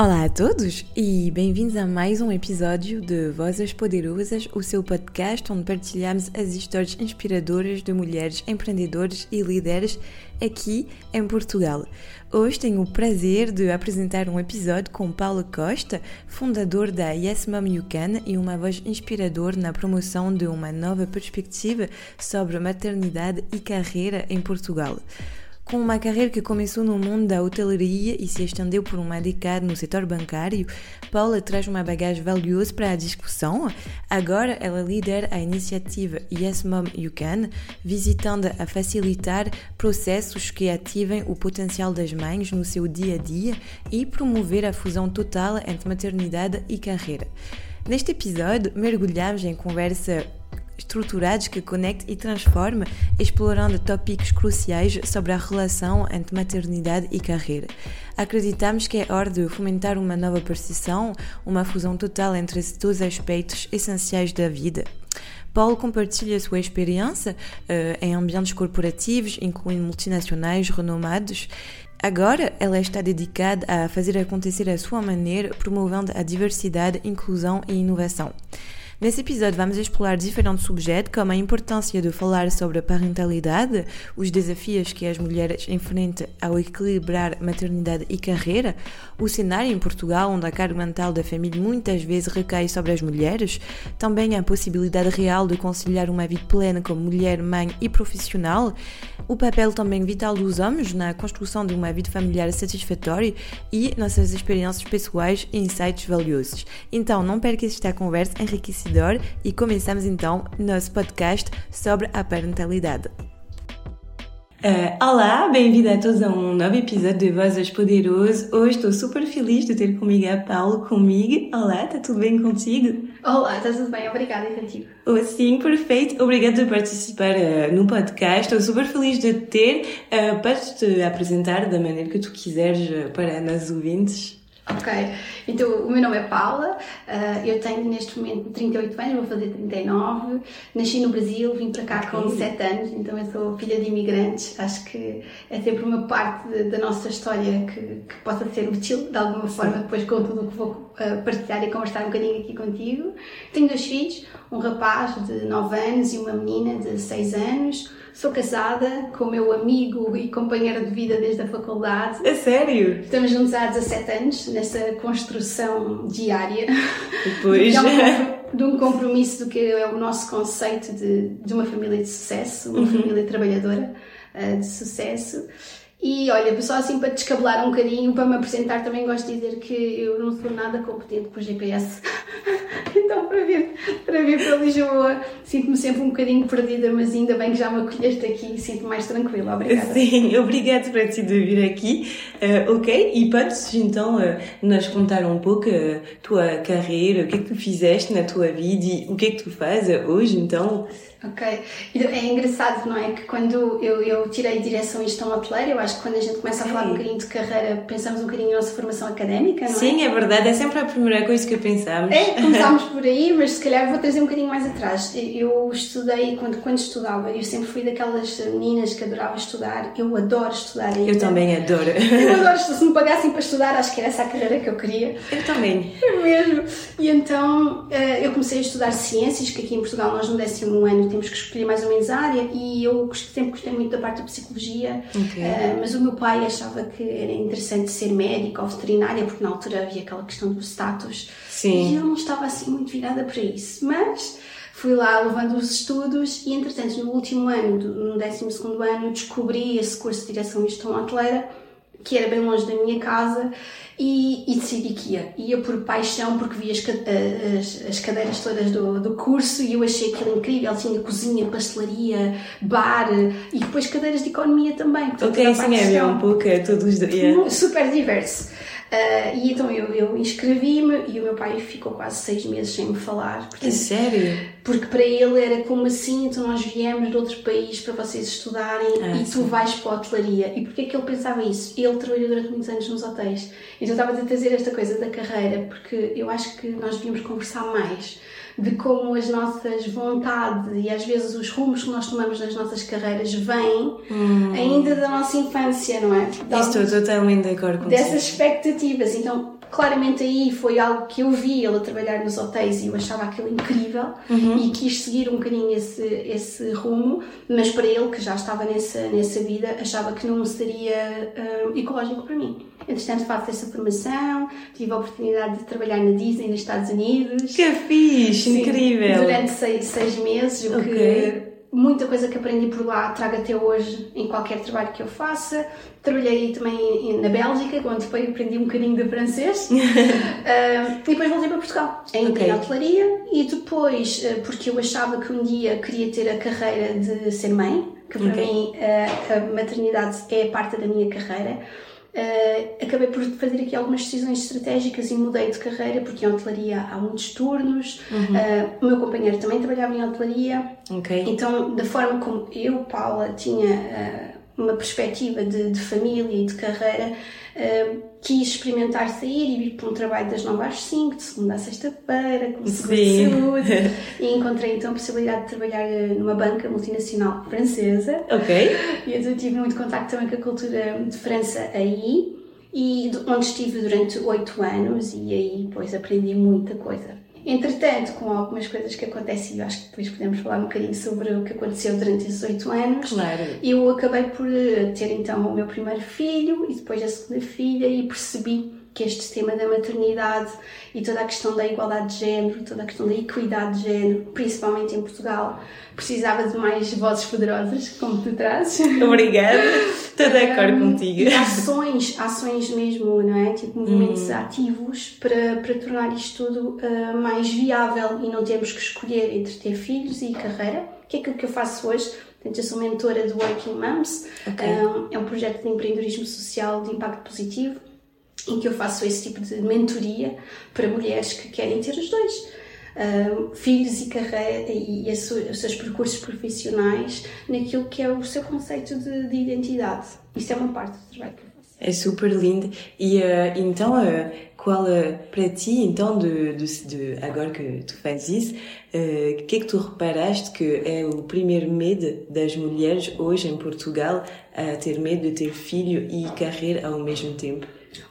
Olá a todos e bem-vindos a mais um episódio de Vozes Poderosas, o seu podcast onde partilhamos as histórias inspiradoras de mulheres empreendedoras e líderes aqui em Portugal. Hoje tenho o prazer de apresentar um episódio com Paulo Costa, fundador da Yes Mom You Can e uma voz inspiradora na promoção de uma nova perspectiva sobre maternidade e carreira em Portugal. Com uma carreira que começou no mundo da hotelaria e se estendeu por uma década no setor bancário, Paula traz uma bagagem valiosa para a discussão. Agora ela lidera a iniciativa Yes Mom You Can, visitando a facilitar processos que ativem o potencial das mães no seu dia a dia e promover a fusão total entre maternidade e carreira. Neste episódio, mergulhamos em conversa estruturados que conecte e transforme, explorando tópicos cruciais sobre a relação entre maternidade e carreira. Acreditamos que é hora de fomentar uma nova percepção, uma fusão total entre esses dois aspectos essenciais da vida. Paulo compartilha sua experiência uh, em ambientes corporativos, incluindo multinacionais renomados. Agora, ela está dedicada a fazer acontecer à sua maneira, promovendo a diversidade, inclusão e inovação. Nesse episódio vamos explorar diferentes subjetos, como a importância de falar sobre a parentalidade, os desafios que as mulheres enfrentam ao equilibrar maternidade e carreira, o cenário em Portugal onde a carga mental da família muitas vezes recai sobre as mulheres, também a possibilidade real de conciliar uma vida plena como mulher, mãe e profissional, o papel também vital dos homens na construção de uma vida familiar satisfatória e nossas experiências pessoais e insights valiosos. Então, não perca esta conversa enriquecedora e começamos então nosso podcast sobre a parentalidade. Uh, olá, bem-vindo a todos a um novo episódio de Vozes Poderoso. Hoje estou super feliz de ter comigo a Paulo comigo. Olá, está tudo bem contigo? Olá, está tudo bem, obrigada e contigo. Oh, sim, perfeito. Obrigada por participar uh, no podcast. Estou super feliz de te ter. Uh, podes te apresentar da maneira que tu quiseres para nós ouvintes? Ok, então o meu nome é Paula, uh, eu tenho neste momento 38 anos, vou fazer 39, nasci no Brasil, vim para cá com 7 anos, então eu sou filha de imigrantes, acho que é sempre uma parte de, da nossa história que, que, possa ser útil de alguma forma, Sim. depois com tudo o que vou uh, partilhar e conversar um bocadinho aqui contigo. Tenho dois filhos, um rapaz de 9 anos e uma menina de 6 anos. Sou casada com o meu amigo e companheiro de vida desde a faculdade. É sério? Estamos juntos há 17 anos nessa construção diária. De, um, de um compromisso do que é o nosso conceito de, de uma família de sucesso, uma uhum. família trabalhadora uh, de sucesso. E olha, só assim para descabelar um bocadinho, para me apresentar, também gosto de dizer que eu não sou nada competente por GPS. então, para vir, para vir para Lisboa, sinto-me sempre um bocadinho perdida, mas ainda bem que já me acolheste aqui e sinto mais tranquila. Obrigada. Sim, obrigada por te vir aqui. Uh, ok, e podes então uh, nos contar um pouco a uh, tua carreira, o que é que tu fizeste na tua vida e o que é que tu fazes hoje, então? Ok. É engraçado, não é? Que quando eu, eu tirei direção e gestão hoteleira, eu acho que quando a gente começa a falar um bocadinho de carreira, pensamos um bocadinho na nossa formação académica, não é? Sim, é verdade. É sempre a primeira coisa que pensamos. É, começámos por aí, mas se calhar vou trazer um bocadinho mais atrás. Eu estudei, quando, quando estudava, eu sempre fui daquelas meninas que adorava estudar. Eu adoro estudar ainda. Eu também adoro. Eu adoro. Se me pagassem para estudar, acho que era essa a carreira que eu queria. Eu também. É mesmo. E então eh, eu comecei a estudar ciências, que aqui em Portugal nós no décimo ano temos que escolher mais ou menos a área e eu sempre gostei muito da parte da psicologia, okay. Mas o meu pai achava que era interessante ser médico ou veterinária, porque na altura havia aquela questão do status Sim. e eu não estava assim muito virada para isso. Mas fui lá levando os estudos e, entretanto, no último ano, no 12 ano, descobri esse curso de direção e gestão hoteleira, que era bem longe da minha casa e, e, decidi que ia. Ia por paixão, porque vi as, as, as cadeiras todas do, do, curso e eu achei aquilo incrível. Tinha cozinha, pastelaria, bar e depois cadeiras de economia também. Portanto, ok, sim, é um pouco, é todos os dias. Super diverso. Uh, e então eu, eu inscrevi-me e o meu pai ficou quase seis meses sem me falar. Portanto, é sério? Porque para ele era como assim, então nós viemos de outro país para vocês estudarem ah, e sim. tu vais para a hotelaria. E porquê é que ele pensava isso? Ele trabalhou durante muitos anos nos hotéis. Então estava a trazer esta coisa da carreira, porque eu acho que nós devíamos conversar mais de como as nossas vontades e às vezes os rumos que nós tomamos nas nossas carreiras vêm hum. ainda da nossa infância, não é? Estou totalmente de acordo com Dessas expectativas. Então, claramente aí foi algo que eu vi ele a trabalhar nos hotéis e eu achava aquilo incrível uhum. e quis seguir um bocadinho esse, esse rumo, mas para ele, que já estava nessa, nessa vida, achava que não seria uh, ecológico para mim. Entretanto, faço essa formação, tive a oportunidade de trabalhar na Disney nos Estados Unidos. Que fixe, incrível! Durante seis, seis meses, o okay. que muita coisa que aprendi por lá trago até hoje em qualquer trabalho que eu faça. Trabalhei também na Bélgica, onde foi aprendi um bocadinho de francês. uh, e depois voltei para Portugal, ainda okay. em hotelaria. E depois, uh, porque eu achava que um dia queria ter a carreira de ser mãe, que para okay. mim uh, a maternidade é parte da minha carreira. Uh, acabei por fazer aqui algumas decisões estratégicas e mudei de carreira porque em hotelaria há muitos turnos. Uhum. Uh, o meu companheiro também trabalhava em hotelaria. Okay. Então, da forma como eu, Paula, tinha uh, uma perspectiva de, de, família e de carreira, uh, quis experimentar sair e ir para um trabalho das 9 às 5, de segunda a sexta-feira, com seguro de saúde. e encontrei então a possibilidade de trabalhar eh, numa banca multinacional francesa. Ok. E eu tive muito contacto também com a cultura de França aí. E onde estive durante oito anos e aí depois aprendi muita coisa Entretanto, com algumas coisas que acontecem, eu acho que depois podemos falar um bocadinho sobre o que aconteceu durante esses oito anos. Claro. Eu acabei por eh, ter então o meu primeiro filho e depois a segunda filha e percebi que este tema da maternidade e toda a questão da igualdade de género, toda a questão da equidade de género, principalmente em Portugal, precisava de mais vozes poderosas, como tu trazes. Obrigada, estou de acordo um, contigo. Ações, ações mesmo, não é? Tipo movimentos hum. ativos para, para tornar isto tudo uh, mais viável e não termos que escolher entre ter filhos e carreira, que é aquilo que eu faço hoje. Portanto, eu sou mentora do Working Moms, okay. um, é um projeto de empreendedorismo social de impacto positivo em que eu faço esse tipo de mentoria para mulheres que querem ter os dois. Uh, filhos e carreira e os seus percursos profissionais naquilo que é o seu conceito de, de identidade. Isso é uma parte do trabalho que eu faço. É super lindo. E uh, então, uh, qual para ti, então, de, de, de, agora que tu fazes isso, o que é que tu reparaste que é o primeiro medo das mulheres hoje em Portugal a ter medo de ter filho e carreira ao mesmo tempo?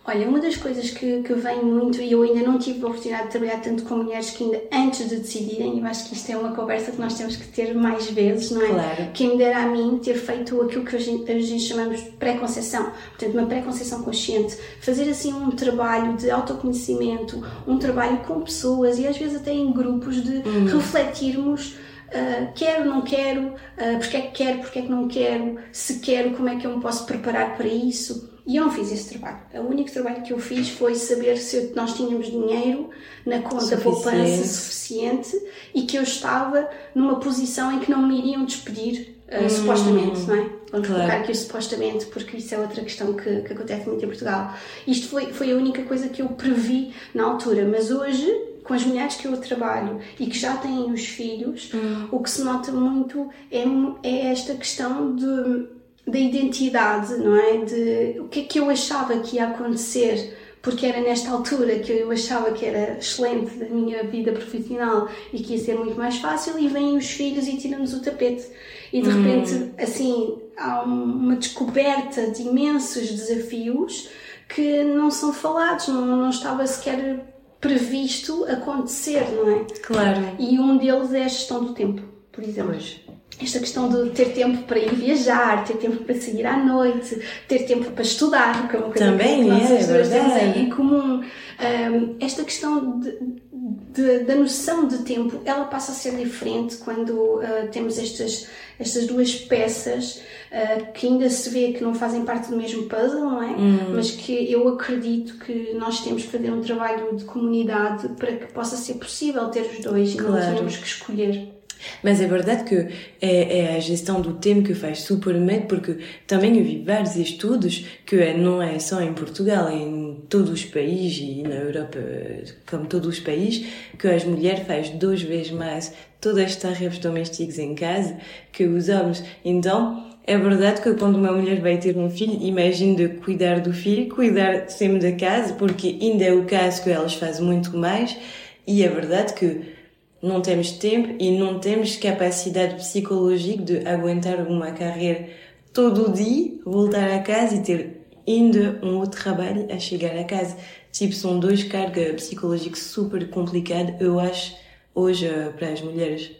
Olha, uma das coisas que, que vem muito, e eu ainda não tive a oportunidade de trabalhar tanto com mulheres que ainda antes de decidirem, eu acho que isto é uma conversa que nós temos que ter mais vezes, não é? Claro. Quem me dera a mim ter feito aquilo que a gente, chamamos de pré-conceição, portanto, uma pré-conceição consciente, fazer assim um trabalho de autoconhecimento, um trabalho com pessoas e às vezes até em grupos de hum. refletirmos. Uh, quero, não quero, uh, porque é que quero, porque é que não quero, se quero, como é que eu me posso preparar para isso. E eu não fiz esse trabalho. O único trabalho que eu fiz foi saber se nós tínhamos dinheiro na conta suficiente. poupança suficiente e que eu estava numa posição em que não me iriam despedir, uh, hum, supostamente, não é? Vamos claro. colocar aqui o supostamente, porque isso é outra questão que, que acontece muito em Portugal. Isto foi, foi a única coisa que eu previ na altura, mas hoje com as mulheres que eu trabalho e que já têm os filhos, hum. o que se nota muito é, é esta questão de da identidade, não é? De o que é que eu achava que ia acontecer, porque era nesta altura que eu achava que era excelente da minha vida profissional e que ia ser muito mais fácil, e vêm os filhos e tiram-nos o tapete. E de repente, hum. assim, há uma descoberta de imensos desafios que não são falados, não, não estava sequer previsto acontecer, não é? Claro. E um deles é a gestão do tempo, por exemplo. Pois esta questão de ter tempo para ir viajar, ter tempo para sair à noite, ter tempo para estudar, que é uma coisa Também que nós é, duas temos aí em comum. Um, esta questão de, de, da noção de tempo, ela passa a ser diferente quando uh, temos estas, estas duas peças uh, que ainda se vê que não fazem parte do mesmo puzzle, não é? Hum. Mas que eu acredito que nós temos que fazer um trabalho de comunidade para que possa ser possível ter os dois claro. e não temos que escolher. Mas é verdade que é, é, a gestão do tempo que faz super medo, porque também eu vi vários estudos que não é só em Portugal, é em todos os países e na Europa, como todos os países, que as mulheres fazem duas vezes mais todas as tarefas domésticas em casa que os homens. Então, é verdade que quando uma mulher vai ter um filho, imagine de cuidar do filho, cuidar sempre da casa, porque ainda é o caso que elas fazem muito mais, e é verdade que não temos tempo e não temos capacidade psicológica de aguentar uma carreira todo o dia, voltar a casa e ter ainda um outro trabalho a chegar a casa. Tipo, são dois cargas psicológicas super complicadas, eu acho, hoje para as mulheres.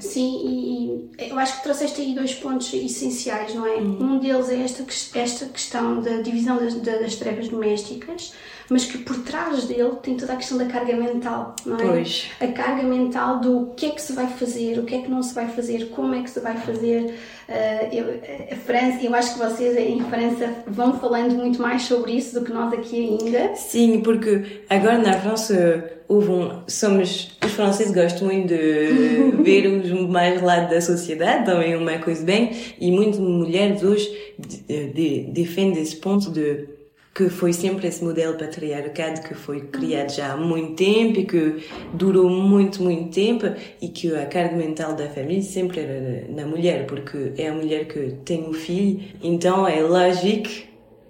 Sim, e eu acho que trouxeste aí dois pontos essenciais, não é? Hum. Um deles é esta, esta questão da divisão das, das tarefas domésticas, mas que por trás dele tem toda a questão da carga mental, não é? Pois. A carga mental do que é que se vai fazer, o que é que não se vai fazer, como é que se vai fazer. Uh, eu, a França, eu acho que vocês em França vão falando muito mais sobre isso do que nós aqui ainda. Sim, porque agora na França houve um, somos os franceses gostam muito de ver os mais lados da sociedade, também é uma coisa bem, e muitas mulheres hoje de, de, defendem esse ponto de que foi sempre esse modelo patriarcado que foi criado já há muito tempo e que durou muito, muito tempo e que a carga mental da família sempre era na mulher, porque é a mulher que tem o filho, então é lógico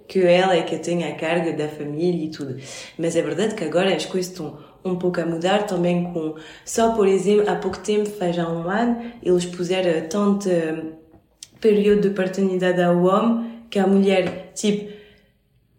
que ela é que tem a carga da família e tudo. Mas é verdade que agora as coisas estão um pouco a mudar também com... Só, por exemplo, há pouco tempo, faz já um ano, eles puseram tanto período de paternidade ao homem que a mulher, tipo,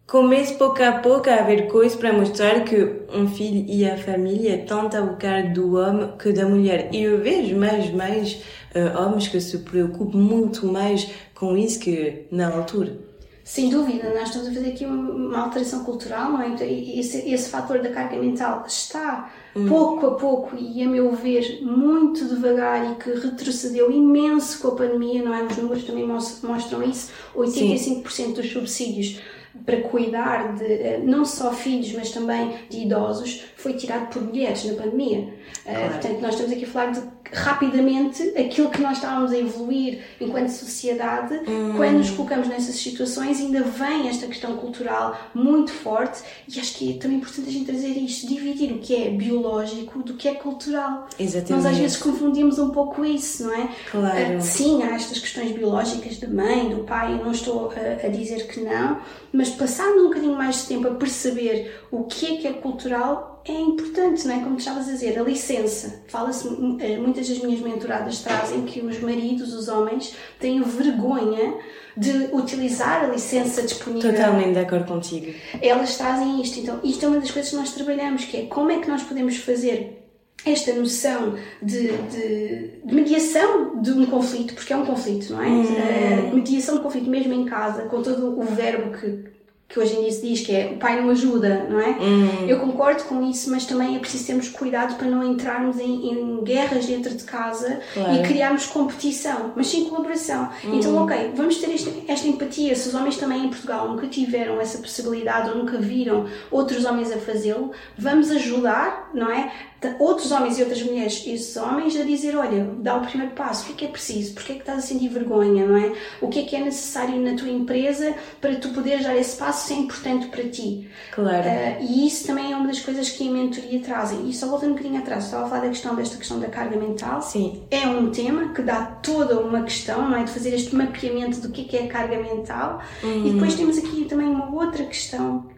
Comece pouco a pouco a haver coisas para mostrar que um filho e a família tanto ao cargo do homem que da mulher. E eu vejo mais mais uh, homens que se preocupam muito mais com isso que na altura. Sem dúvida, nós estamos a fazer aqui uma alteração cultural, não é? Então, esse, esse fator da carga mental está hum. pouco a pouco e, a meu ver, muito devagar e que retrocedeu imenso com a pandemia, não é? Os números também mostram isso. 85% Sim. dos subsídios para cuidar de eh, não só filhos, mas também de idosos, foi tirado por mulheres na pandemia. Eh, claro. Uh, portanto, nós estamos aqui a falar de rapidamente aquilo que nós estávamos a evoluir enquanto sociedade, hum. quando nos colocamos nessas situações, ainda vem esta questão cultural muito forte e acho que é também importante a gente trazer isto, dividir o que é biológico do que é cultural. Exatamente. Nós às vezes confundimos um pouco isso, não é? Claro. Uh, sim, há estas questões biológicas da mãe, do pai, não estou a, a dizer que não, mas passando um bocadinho mais de tempo a perceber o que é que é cultural, é importante, não é? Como estavas a dizer, a licença. Fala-se, eh, muitas das minhas mentoradas trazem que os maridos, os homens, têm vergonha de utilizar a licença disponível. Totalmente de acordo contigo. Elas trazem isto. Então, isto é uma das coisas que nós trabalhamos, que é como é que nós podemos fazer esta noção de, de, de, mediação de um conflito, porque é um conflito, não é? Hum. Uh, mediação de conflito, mesmo em casa, com todo o verbo que, que hoje em dia se diz que é o pai não ajuda, não é? Hum. Eu concordo com isso, mas também é preciso termos cuidado para não entrarmos em, em guerras dentro de casa claro. e criarmos competição, mas sim colaboração. Hum. Então, ok, vamos ter este, esta empatia. Se os homens também em Portugal nunca tiveram essa possibilidade ou nunca viram outros homens a fazê-lo, vamos ajudar, não é? Outros homens e outras mulheres, esses homens, a dizer: olha, dá o primeiro passo, o que é que é preciso? Porquê é que estás a sentir vergonha, não é? O que é que é necessário na tua empresa para tu poderes dar esse passo se é importante para ti? Claro. Uh, e isso também é uma das coisas que a mentoria trazem. E só voltando um bocadinho atrás, estava a falar da questão desta questão da carga mental. Sim. É um tema que dá toda uma questão, não é? De fazer este mapeamento do que é, que é a carga mental. Uhum. E depois temos aqui também uma outra questão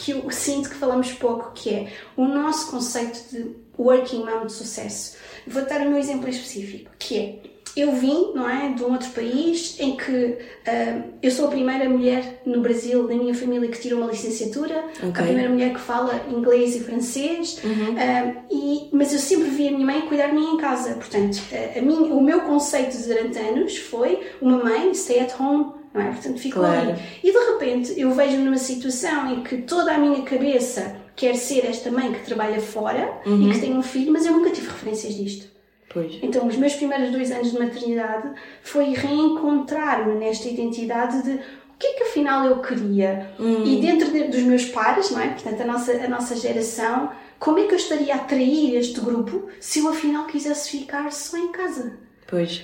que eu sinto que falamos pouco, que é o nosso conceito de working mom de sucesso. Vou dar o meu exemplo específico, que é eu vim, não é, de um outro país em que uh, eu sou a primeira mulher no Brasil da minha família que tirou uma licenciatura, okay. a primeira mulher que fala inglês e francês, uhum. uh, e, mas eu sempre vi a minha mãe cuidar de mim em casa. Portanto, uh, a minha, o meu conceito durante anos foi uma mãe stay at home não é? Portanto, ficou claro. ali. E de repente eu vejo-me numa situação em que toda a minha cabeça quer ser esta mãe que trabalha fora uhum. e que tem um filho, mas eu nunca tive referências disto. Pois. Então, os meus primeiros dois anos de maternidade foi reencontrar-me nesta identidade de o que é que afinal eu queria. Uhum. E dentro de, dos meus pares, não é? Portanto, a nossa, a nossa geração, como é que eu estaria a atrair este grupo se eu afinal quisesse ficar só em casa? Pois.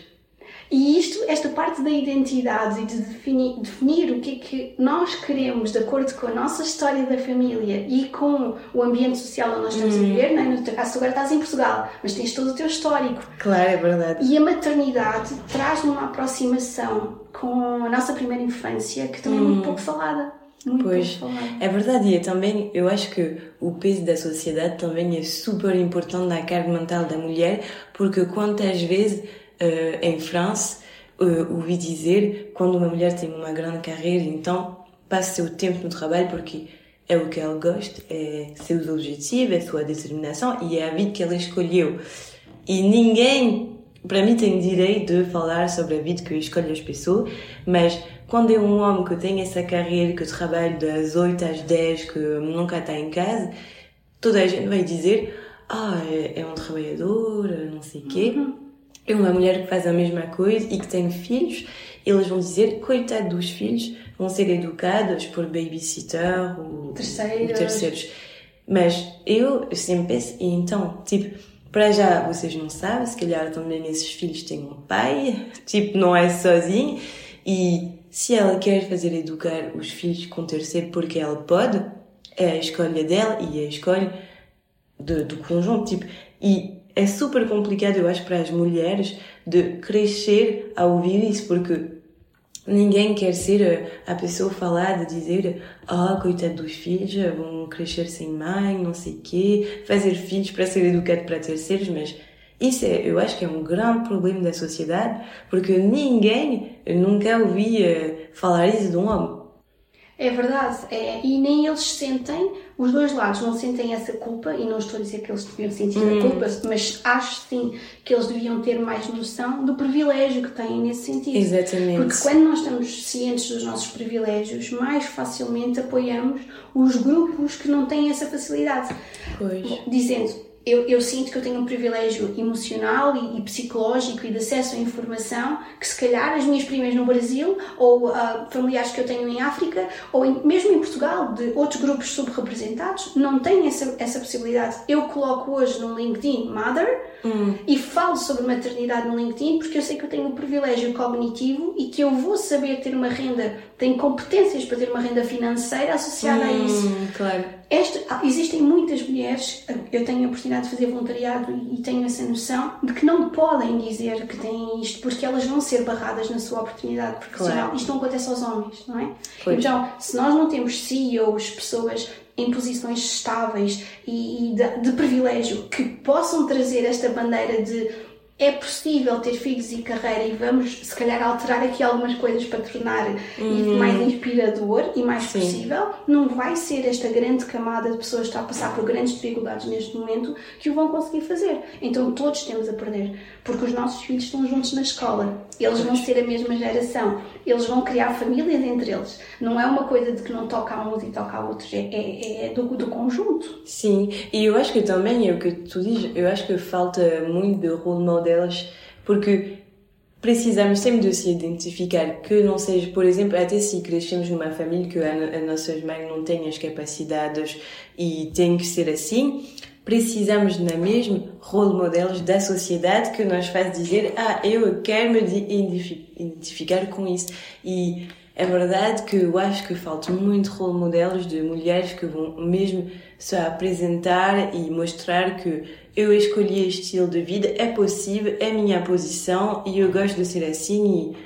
E isto, esta parte da identidade e de definir, definir o que é que nós queremos de acordo com a nossa história da família e com o ambiente social onde nós estamos a uhum. viver, não é? no teu caso tu agora estás em Portugal, mas tens todo o teu histórico. Claro, é verdade. E a maternidade traz-nos uma aproximação com a nossa primeira infância que também é muito uhum. pouco falada. Muito pois, é verdade, e também eu acho que o peso da sociedade também é super importante na carga mental da mulher, porque quantas vezes uh, em França, uh, ouvi dizer, quando uma mulher tem uma grande carreira, então passa seu tempo no trabalho porque é o que ela gosta, é seus objetivos, é sua determinação e é a vida que ela escolheu. E ninguém, para mim, tem direito de falar sobre a vida que escolhe as pessoas, mas quando é um homem que tem essa carreira, que trabalha das 8 às 10, que nunca está em casa, toda a gente vai dizer: Ah, é, é um trabalhador, não sei o quê. Uhum. É uma mulher que faz a mesma coisa e que tem filhos. Eles vão dizer: Coitado dos filhos, vão ser educados por babysitter ou terceiros. Ou terceiros. Mas eu, sempre penso: então, tipo para já, vocês não sabem, se calhar também esses filhos têm um pai, tipo, não é sozinho. E se ela quer fazer educar os filhos com terceiro porque ela pode, é a escolha dela e é a escolha do, do conjunto. Tipo, e é super complicado, eu acho, para as mulheres de crescer a ouvir isso, porque ninguém quer ser a pessoa falada, dizer ah, oh, coitado dos filhos, vão crescer sem mãe, não sei quê, fazer filhos para ser educado para terceiros, mas isso é, eu acho que é um grande problema da sociedade, porque ninguém, nunca ouvi falar isso de um homem. É verdade, é, e nem eles sentem, os dois lados não sentem essa culpa, e não estou a dizer que eles deviam sentir hum. a culpa, mas acho sim que eles deviam ter mais noção do privilégio que têm nesse sentido. Exatamente. Porque quando nós estamos cientes dos nossos privilégios, mais facilmente apoiamos os grupos que não têm essa facilidade. Pois. Dizendo, eu, eu, sinto que eu tenho um privilégio emocional e, e, psicológico e de acesso à informação que se calhar as minhas primas no Brasil ou uh, familiares que eu tenho em África ou em, mesmo em Portugal de outros grupos subrepresentados não têm essa, essa possibilidade. Eu coloco hoje no LinkedIn Mother hum. e falo sobre maternidade no LinkedIn porque eu sei que eu tenho um privilégio cognitivo e que eu vou saber ter uma renda, tenho competências para ter uma renda financeira associada hum, a isso. Claro. Ah, existem muitas mulheres, eu tenho a oportunidade de fazer voluntariado e tenho essa noção de que não podem dizer que têm isto porque elas vão ser barradas na sua oportunidade profissional. Claro. Isto não acontece aos homens, não é? Pois. Então, se nós não temos CEOs, pessoas em posições estáveis e, de, de privilégio que possam trazer esta bandeira de é possível ter filhos e carreira e vamos se calhar alterar aqui algumas coisas para tornar uhum. isso mais inspirador e mais Sim. possível, não vai ser esta grande camada de pessoas que está a passar por grandes dificuldades neste momento que o vão conseguir fazer. Então todos temos a perder, porque os nossos filhos estão juntos na escola, eles vão ser a mesma geração, eles vão criar famílias entre eles. Não é uma coisa de que não toca a uns e toca a outros, é, é, é do, do conjunto. Sim, e eu acho que também é o que tu dizes, eu acho que falta muito de role model delas, porque precisamos sempre de se identificar que não seja, por exemplo, até se crescemos numa família que a, a nossas mães não têm as capacidades e tem que ser assim, precisamos na mesma role models da sociedade que nos faz dizer ah, eu quero me identificar com isso. E é verdade que eu acho que faltam muito role models de mulheres que vão mesmo se apresentar e mostrar que eu escolhi este estilo de vida, é possível, é minha posição e eu gosto de ser assim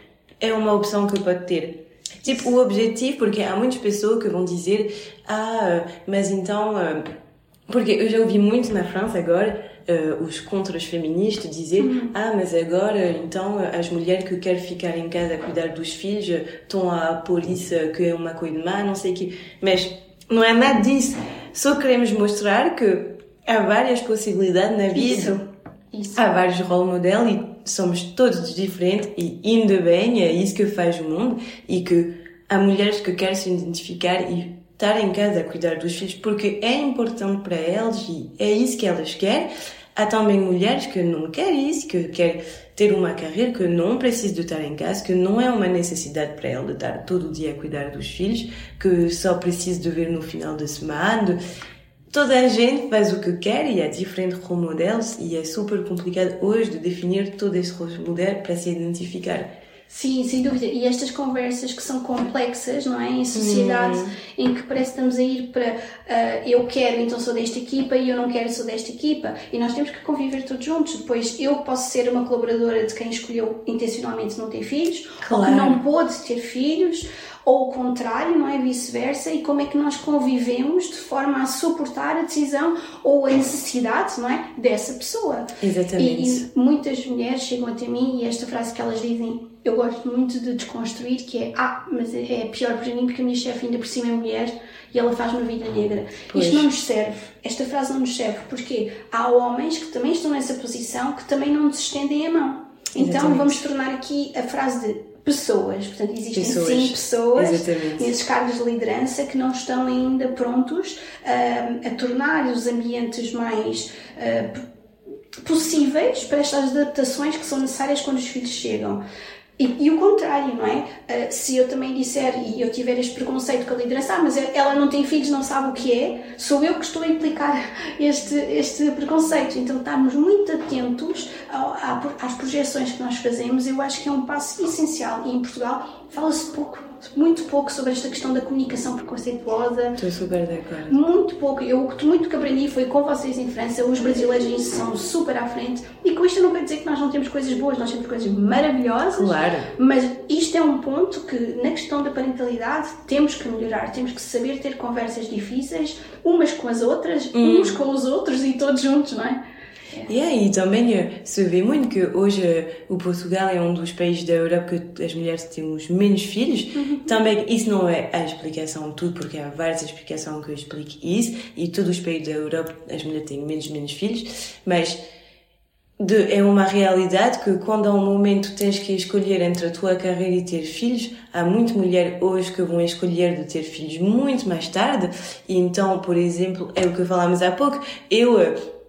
e é uma opção que pode ter. Tipo, o objetivo, porque há muitas pessoas que vão dizer, ah, mas então, ah, porque eu já ouvi muito na França agora, uh, os contras feministas dizer uhum. ah mas agora então as mulheres que querem ficar em casa a cuidar dos filhos estão a pôr isso que é uma coisa má não sei que mas não é nada disso só queremos mostrar que há várias possibilidades na vida isso. Isso. há vários role models e somos todos diferentes e ainda bem é isso que faz o mundo e que há mulheres que querem se identificar e estar em casa a cuidar dos filhos porque é importante para elas e é isso que elas querem Também mulheres que não querem isso, que querem ter uma carreira, que não precisam de estar em casa, que não é uma necessidade para ela estar todo o dia a cuidar dos filhos, que só precisa de ver no final da semana. Toda a gente faz o que quer e há diferentes role models e é super complicado hoje de definir todo esse role model para se identificar. Sim, sem dúvida. E estas conversas que são complexas, não é? Em sociedade hum. em que parece que estamos a ir para uh, eu quero, então sou desta equipa e eu não quero, sou desta equipa. E nós temos que conviver todos juntos. Depois, eu posso ser uma colaboradora de quem escolheu intencionalmente não ter filhos, claro. ou que não pôde ter filhos, ou o contrário, não é? Vice-versa. E como é que nós convivemos de forma a suportar a decisão ou a necessidade, não é? Dessa pessoa. Exatamente. E, e muitas mulheres chegam até mim e esta frase que elas dizem eu gosto muito de desconstruir que é ah, mas é pior para mim porque a minha chefe ainda por cima é mulher e ela faz uma vida negra. Pois. Isto não nos serve. Esta frase não nos serve porque há homens que também estão nessa posição que também não nos estendem a mão. Então Exatamente. vamos tornar aqui a frase de pessoas. Portanto, existem pessoas. sim pessoas Exatamente. nesses cargos de liderança que não estão ainda prontos uh, a tornar os ambientes mais uh, possíveis para estas adaptações que são necessárias quando os filhos chegam. E, e, o contrário, não é? Uh, se eu também disser e eu tiver este preconceito com a liderança, ah, mas ela não tem filhos, não sabe o que é, sou eu que estou a implicar este, este preconceito. Então, estarmos muito atentos ao, às projeções que nós fazemos, eu acho que é um passo essencial. E em Portugal fala-se pouco muito pouco sobre esta questão da comunicação preconceituosa. Estou super de acordo. Muito pouco. Eu, o que muito que aprendi foi com vocês em França. Os brasileiros nisso são super à frente. E com isto não quer dizer que nós não temos coisas boas, nós temos coisas maravilhosas. Claro. Mas isto é um ponto que, na questão da parentalidade, temos que melhorar. Temos que saber ter conversas difíceis, umas com as outras, hum. uns com os outros e todos juntos, não é? Yeah, e também eh, se vê muito que hoje o Portugal é um dos países da Europa que as mulheres temos menos filhos. Uhum. Também isso não é a explicação de tudo, porque há várias explicações que eu explico isso, e todos os países da Europa as mulheres têm menos menos filhos, mas de, é uma realidade que quando há um momento tens que escolher entre a tua carreira e ter filhos, há muita mulher hoje que vão escolher de ter filhos muito mais tarde, e então, por exemplo, é o que falámos há pouco, eu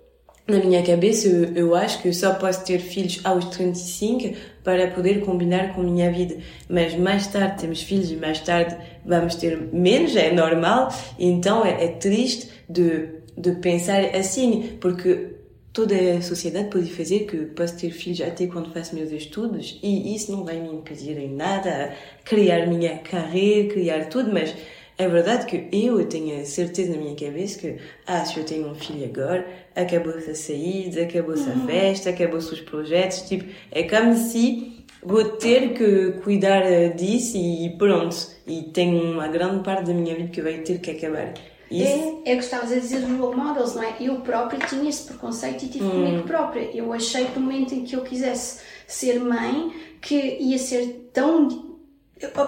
na minha cabeça, eu, acho que só posso ter filhos aos 35 para poder combinar com a minha vida. Mas mais tarde temos filhos e mais tarde vamos ter menos, é normal. Então é, é triste de, de pensar assim, porque toda a sociedade pode fazer que posso ter filhos até quando faço meus estudos e isso não vai me impedir em nada criar minha carreira, criar tudo, mas é verdade que eu tenho a certeza na minha cabeça que, ah, se eu tenho um filho agora, acabou-se a saída, acabou-se uhum. a festa, acabou-se os projetos, tipo, é como se vou ter que cuidar eh, disso e pronto. E tenho uma grande parte da minha vida que vai ter que acabar. Isso. É, é que estavas a dizer dos role models, não é? Eu própria tinha esse preconceito e tive hum. comigo própria. Eu achei que no momento em que eu quisesse ser mãe, que ia ser tão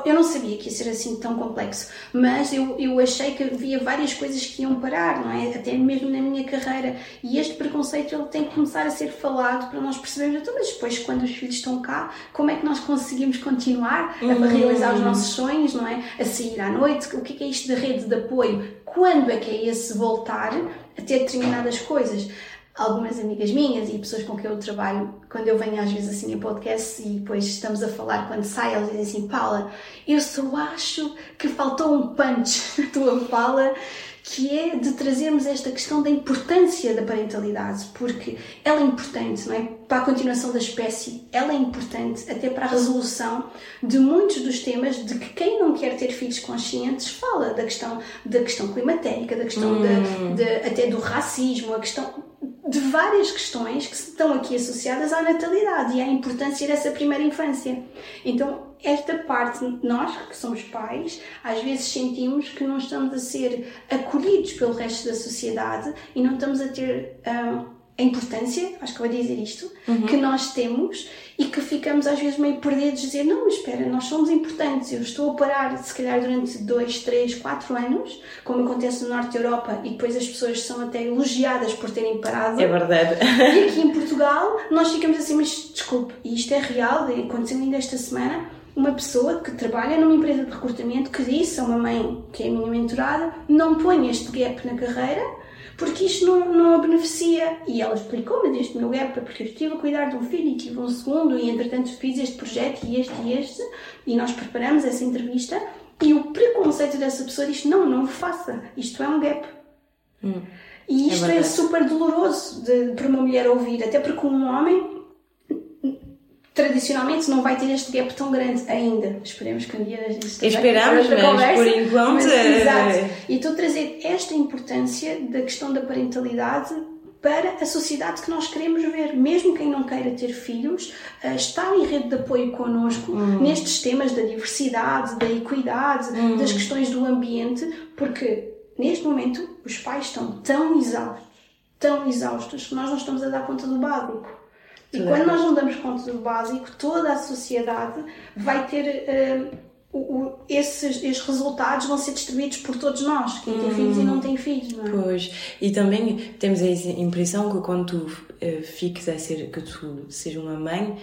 eu não sabia que ia ser assim tão complexo, mas eu, eu achei que havia várias coisas que iam parar, não é? Até mesmo na minha carreira. E este preconceito ele tem que começar a ser falado para nós percebermos, então, mas depois, quando os filhos estão cá, como é que nós conseguimos continuar a uhum. realizar os nossos sonhos, não é? A sair à noite? O que é, isto da rede de apoio? Quando é que é esse voltar a ter determinadas coisas? Algumas amigas minhas e pessoas com quem eu trabalho, quando eu venho às vezes assim a podcast e depois estamos a falar, quando sai, elas dizem assim: Paula, eu só acho que faltou um punch na tua fala, que é de trazermos esta questão da importância da parentalidade, porque ela é importante, não é? Para a continuação da espécie, ela é importante até para a resolução de muitos dos temas de que quem não quer ter filhos conscientes fala da questão da questão climatérica, da questão hum. de, de, até do racismo, a questão de várias questões que estão aqui associadas à natalidade e à importância dessa primeira infância. Então, esta parte, nós que somos pais, às vezes sentimos que não estamos a ser acolhidos pelo resto da sociedade e não estamos a ter. Um, a importância, acho que vou dizer isto, uhum. que nós temos e que ficamos às vezes meio perdidos dizer não, espera, nós somos importantes, eu estou a parar se calhar durante dois, três, quatro anos, como acontece no Norte da Europa e depois as pessoas são até elogiadas por terem parado. É verdade. E aqui em Portugal nós ficamos assim, mas desculpe, e isto é real, aconteceu ainda esta semana, uma pessoa que trabalha numa empresa de recrutamento que disse a uma mãe que é a minha mentorada, não põe este gap na carreira porque isto não, não a beneficia. E ela explicou, mas este meu gap é porque eu estive a cuidar de um filho e tive um segundo e entretanto fiz este projeto e este e este e nós preparamos essa entrevista e o preconceito dessa pessoa diz, não, não faça, isto é um gap. Hum. E é isto é, é super doloroso de, para uma mulher ouvir, até porque um homem tradicionalmente não vai ter este gap tão grande ainda. Esperemos que um dia a gente esteja Esperamos, mas conversa, por enquanto... Mas, é... Exato. E estou a trazer esta importância da questão da parentalidade para a sociedade que nós queremos ver. Mesmo quem não queira ter filhos, uh, está em rede de apoio connosco hum. nestes temas da diversidade, da equidade, hum. das questões do ambiente, porque neste momento os pais estão tão exaustos, tão exaustos, que nós não estamos a dar conta do básico. E quando nós não damos conta do básico, toda a sociedade vai ter. Uh, o, o, esses, esses resultados vão ser distribuídos por todos nós, quem tem filhos e não tem filhos, não é? Pois, e também temos a impressão que quando tu uh, fiques a ser, que tu sejas uma mãe,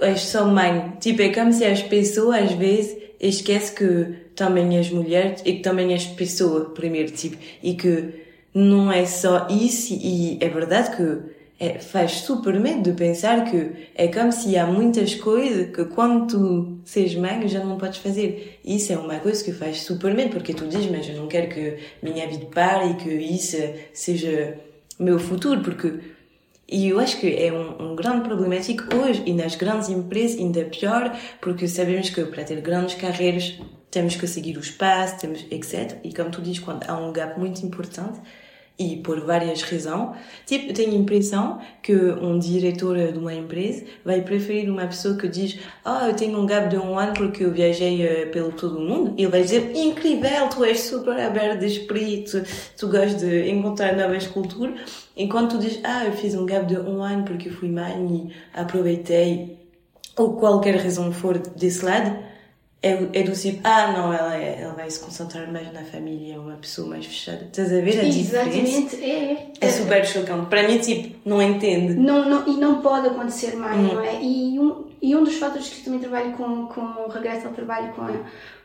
és só mãe. Tipo, é como se as pessoas às vezes esquecem que também és mulher e que também és pessoa, primeiro, tipo, e que não é só isso, e é verdade que é, faz super medo de pensar que é como se há muitas coisas que quando tu seres mãe já não podes fazer. Isso é uma coisa que faz super medo, porque tu dizes, mas eu não quero que minha vida pare e que isso seja meu futuro, porque e eu acho que é um, um grande problemático hoje e nas grandes empresas ainda pior, porque sabemos que para ter grandes carreiras temos que seguir os passos, temos etc. E como tu dizes, quando há um gap muito importante, e por várias razões. Tipo, tenho a impressão que um diretor de uma empresa vai preferir uma pessoa que diz ah, oh, eu tenho um gap de um ano porque eu viajei uh, pelo todo o mundo. Ele vai dizer, incrível, tu és super aberto de espírito, tu gostas de encontrar novas culturas. Enquanto tu dizes, ah, eu fiz um gap de um ano porque fui mãe e aproveitei, ou qualquer razão for desse lado, é, é do tipo, ah, não, ela, é, ela vai se concentrar mais na família, é uma pessoa mais fechada. Estás a ver a Exatamente, é. É super chocante. Para mim, tipo, não entende. Não, não, e não pode acontecer mais, hum. não é? E um, e um dos fatores que também trabalho com, com o regresso ao trabalho com,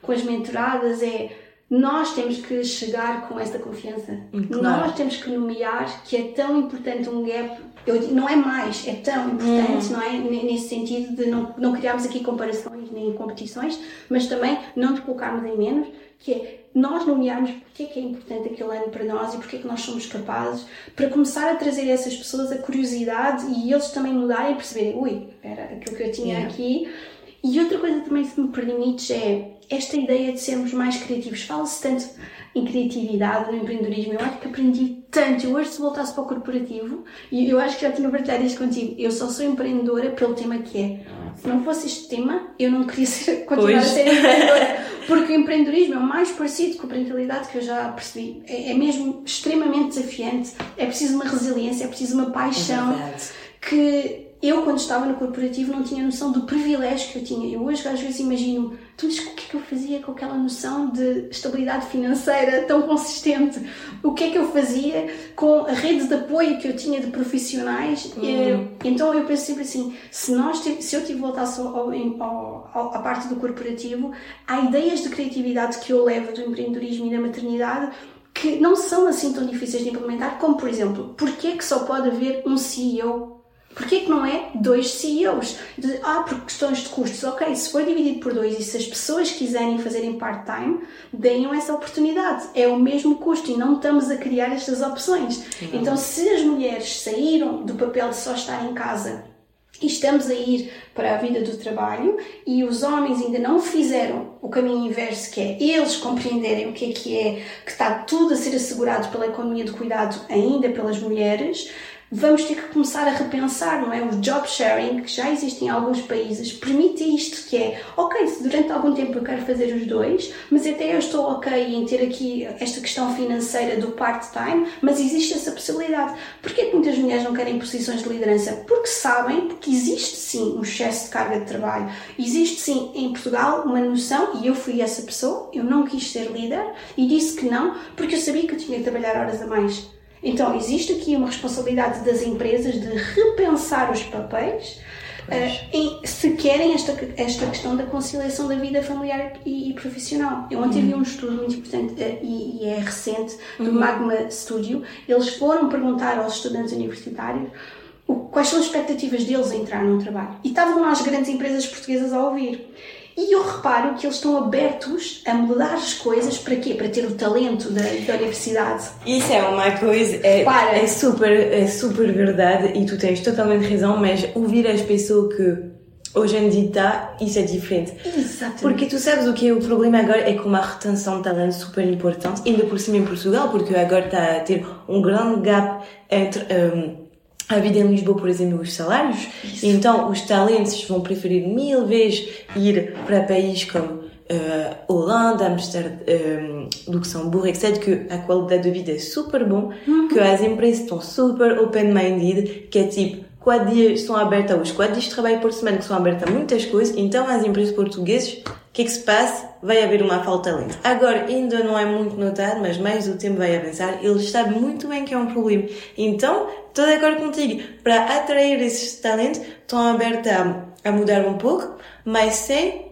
com as mentoradas é nós temos que chegar com esta confiança. Hum, claro. Nós temos que nomear que é tão importante um gap eu, não é mais, é tão importante, hum. não é? Nesse sentido de não, não criarmos aqui comparações nem competições, mas também não nos colocarmos em menos, que é nós nomearmos porque é que é importante aquele ano para nós e porque é que nós somos capazes, para começar a trazer a essas pessoas a curiosidade e eles também mudarem e perceberem, ui, espera, aquilo que eu tinha yeah. aqui. E outra coisa também, se me permites, é esta ideia de sermos mais criativos. Fala-se tanto em criatividade, no empreendedorismo. Eu acho que aprendi tanto. Eu hoje, se voltasse para o corporativo, e eu acho que já tinha partilhado isto contigo, eu só sou empreendedora pelo tema que é. Se não fosse este tema, eu não queria ser, continuar pois. a ser empreendedora. Porque o empreendedorismo é o mais parecido com a parentalidade que eu já percebi. É, é mesmo extremamente desafiante. É preciso uma resiliência, é preciso uma paixão. É que eu, quando estava no corporativo, não tinha noção do privilégio que eu tinha. Eu hoje, às vezes, imagino, tu dizes o que é que eu fazia com aquela noção de estabilidade financeira tão consistente? O que é que eu fazia com a rede de apoio que eu tinha de profissionais? Uhum. Então, eu penso sempre assim, se, nós, se eu tive voltasse ao, ao, ao, à parte do corporativo, há ideias de criatividade que eu levo do empreendedorismo e da maternidade que não são assim tão difíceis de implementar, como, por exemplo, porquê que só pode haver um CEO Porquê que não é dois CEOs? De, ah, por questões de custos. Ok, se for dividido por dois e se as pessoas quiserem fazerem part-time, deem essa oportunidade. É o mesmo custo e não estamos a criar estas opções. Não. Então, se as mulheres saíram do papel de só estar em casa e estamos a ir para a vida do trabalho e os homens ainda não fizeram o caminho inverso, que é eles compreenderem o que é que é, que está tudo a ser assegurado pela economia de cuidado ainda pelas mulheres, vamos ter que começar a repensar, não é? O job sharing, que já existe em alguns países, permite isto, que é, ok, se durante algum tempo eu quero fazer os dois, mas até eu estou ok em ter aqui esta questão financeira do part-time, mas existe essa possibilidade. Porquê que muitas mulheres não querem posições de liderança? Porque sabem que existe sim um excesso de carga de trabalho. Existe sim em Portugal uma noção, e eu fui essa pessoa, eu não quis ser líder e disse que não, porque eu sabia que eu tinha que trabalhar horas a mais. Então, existe aqui uma responsabilidade das empresas de repensar os papéis uh, se querem esta, esta questão da conciliação da vida familiar e, e profissional. Eu ontem uhum. vi um estudo muito importante uh, e, e, é recente do uhum. Magma Studio. Eles foram perguntar aos estudantes universitários o, quais são as expectativas deles a entrar num trabalho. E estavam lá as grandes empresas portuguesas a ouvir. E eu reparo que eles estão abertos a mudar as coisas para quê? Para ter o talento da, da universidade. Isso é uma coisa, é, é, super, é super verdade e tu tens totalmente razão, mas ouvir as pessoas que hoje em dia está, isso é diferente. Exatamente. Porque tu sabes o que é o problema agora é com a retenção de talento super importante, ainda por cima em Portugal, porque agora está a ter um grande gap entre. Um, a vida em Lisboa, por exemplo, os salários. Isso. Então, os talentos vão preferir mil vezes ir para países como uh, Holanda, Amsterdã, um, Luxemburgo, etc., que a qualidade de vida é super bom, uhum. que as empresas estão super open-minded, que é tipo, quatro dias estão abertas, os quatro dias de trabalho por semana que são abertas muitas coisas, então as empresas portuguesas, que é que se passa? Vai haver uma falta talento. Agora, ainda não é muito notado, mas mais o tempo vai avançar, eles sabem muito bem que é um problema. Então, estou de acordo contigo, para atrair esse talento, estão abertas a, a mudar um pouco, mas sem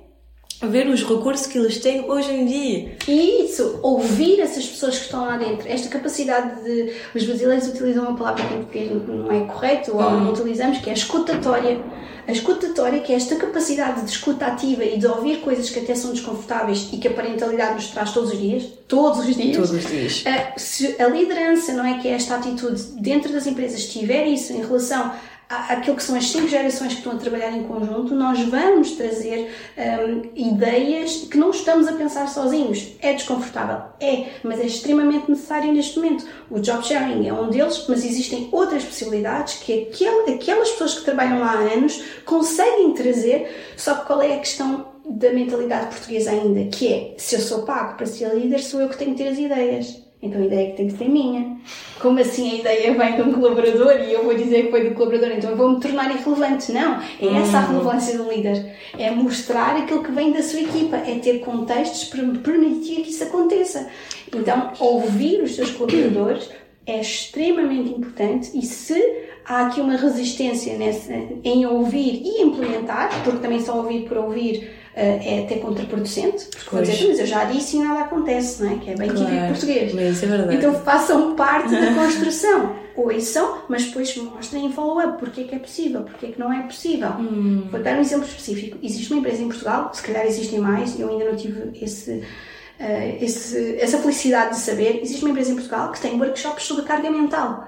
ver os recursos que eles têm hoje em dia. E isso, ouvir essas pessoas que estão lá dentro, esta capacidade de. Os brasileiros utilizam uma palavra que em português não é correto, ou não utilizamos, que é a escutatória. A escutatória, que é esta capacidade de escuta ativa e de ouvir coisas que até são desconfortáveis e que a parentalidade nos traz todos os dias, todos os dias. Todos os dias. A, se a liderança, não é que é esta atitude dentro das empresas tiver isso em relação aquilo que são as cinco gerações que estão a trabalhar em conjunto, nós vamos trazer um, ideias que não estamos a pensar sozinhos. É desconfortável? É, mas é extremamente necessário neste momento. O job sharing é um deles, mas existem outras possibilidades que aquel, aquelas pessoas que trabalham lá há anos conseguem trazer, só que qual é a questão da mentalidade portuguesa ainda? Que é, se eu sou pago para ser líder, sou eu que tenho que ter as ideias. Então a ideia é que tem que ser minha. Como assim a ideia vem de um colaborador e eu vou dizer que foi do colaborador, então eu vou me tornar irrelevante? Não. É essa a uhum. relevância do líder. É mostrar aquilo que vem da sua equipa, é ter contextos para permitir que isso aconteça. Então, ouvir os seus colaboradores é extremamente importante e se há aqui uma resistência nessa, em ouvir e implementar, porque também só ouvir por ouvir é até contraproducente, porque vou dizer, mas eu já disse e nada acontece, não é? Que é bem claro, típico português. Mas é verdade. Então façam parte da construção. Ouçam, mas depois mostrem em follow-up porque é que é possível, porque é que não é possível. Hum. Vou dar um exemplo específico. Existe uma empresa em Portugal, se calhar existem mais, eu ainda não tive esse, uh, esse, essa felicidade de saber. Existe uma empresa em Portugal que tem workshops sobre carga mental.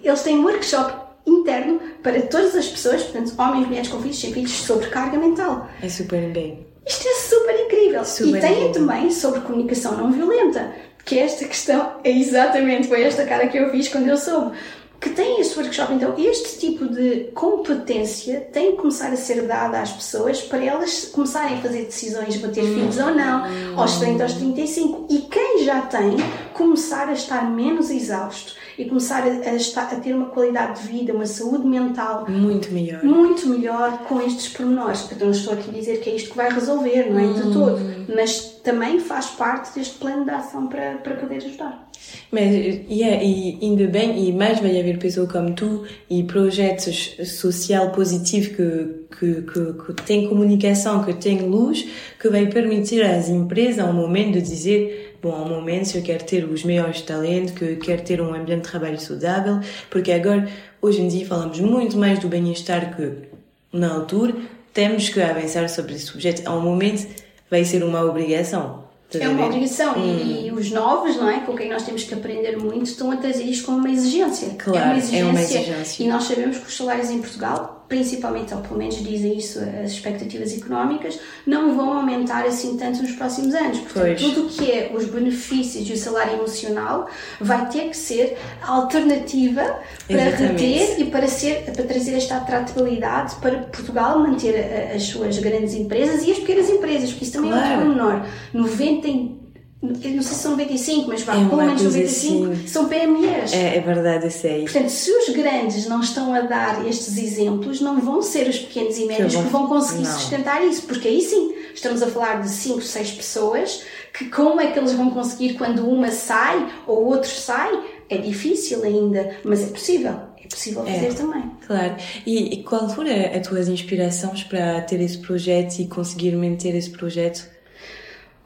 Eles têm workshop interno para todas as pessoas, portanto, homens, mulheres com filhos, sem filhos, sobre carga mental. É super bem. Isto é super incrível. Super e tem também sobre comunicação não violenta, que esta questão é exatamente, foi esta cara que eu fiz quando eu soube que tem este workshop. Então, este tipo de competência tem que começar a ser dada às pessoas para elas começarem a fazer decisões de ter filhos ou não, aos 30, aos 35. E quem já tem, começar a estar menos exausto e começar a, a, estar, a, ter uma qualidade de vida, uma saúde mental muito melhor, muito melhor com estes pormenores. Portanto, não estou aqui a dizer que é isto que vai resolver, não é de hum. todo, mas também faz parte deste plano de ação para, para poder ajudar. Mas, yeah, e ainda bem, e mais vai haver pessoas como tu e projetos social positivos que, que, que, que têm comunicação, que têm luz, que vai permitir às empresas, ao momento de dizer bom, ao momento, se eu quero ter os melhores talentos, que eu quero ter um ambiente de trabalho saudável, porque agora, hoje em dia, falamos muito mais do bem-estar que na altura, temos que avançar sobre esse objeto. Ao momento, vai ser uma obrigação. É uma obrigação hum. e, e, os novos, não é? Com quem nós temos que aprender muito, estão a trazer isto como uma exigência. Claro, é uma exigência. É uma exigência. E nós sabemos que os salários em Portugal principalmente, ou pelo menos dizem isso as expectativas económicas, não vão aumentar assim tanto nos próximos anos. Portanto, pois. tudo o que é os benefícios e o salário emocional vai ter que ser alternativa para Exatamente. reter e para, ser, para trazer esta atratividade para Portugal manter as suas grandes empresas e as pequenas empresas, porque isso também claro. é um menor. 90 não sei se são 95, mas vá, é pelo menos 95 assim. são PMEs. É, é verdade, isso é. Portanto, se os grandes não estão a dar estes exemplos, não vão ser os pequenos e médios que, que vão conseguir não. sustentar isso, porque aí sim estamos a falar de 5, 6 pessoas que como é que eles vão conseguir quando uma sai ou outro sai? É difícil ainda, mas é possível. É possível é, fazer é, também. Claro. E, e qual foram as tuas inspirações para ter esse projeto e conseguir manter esse projeto?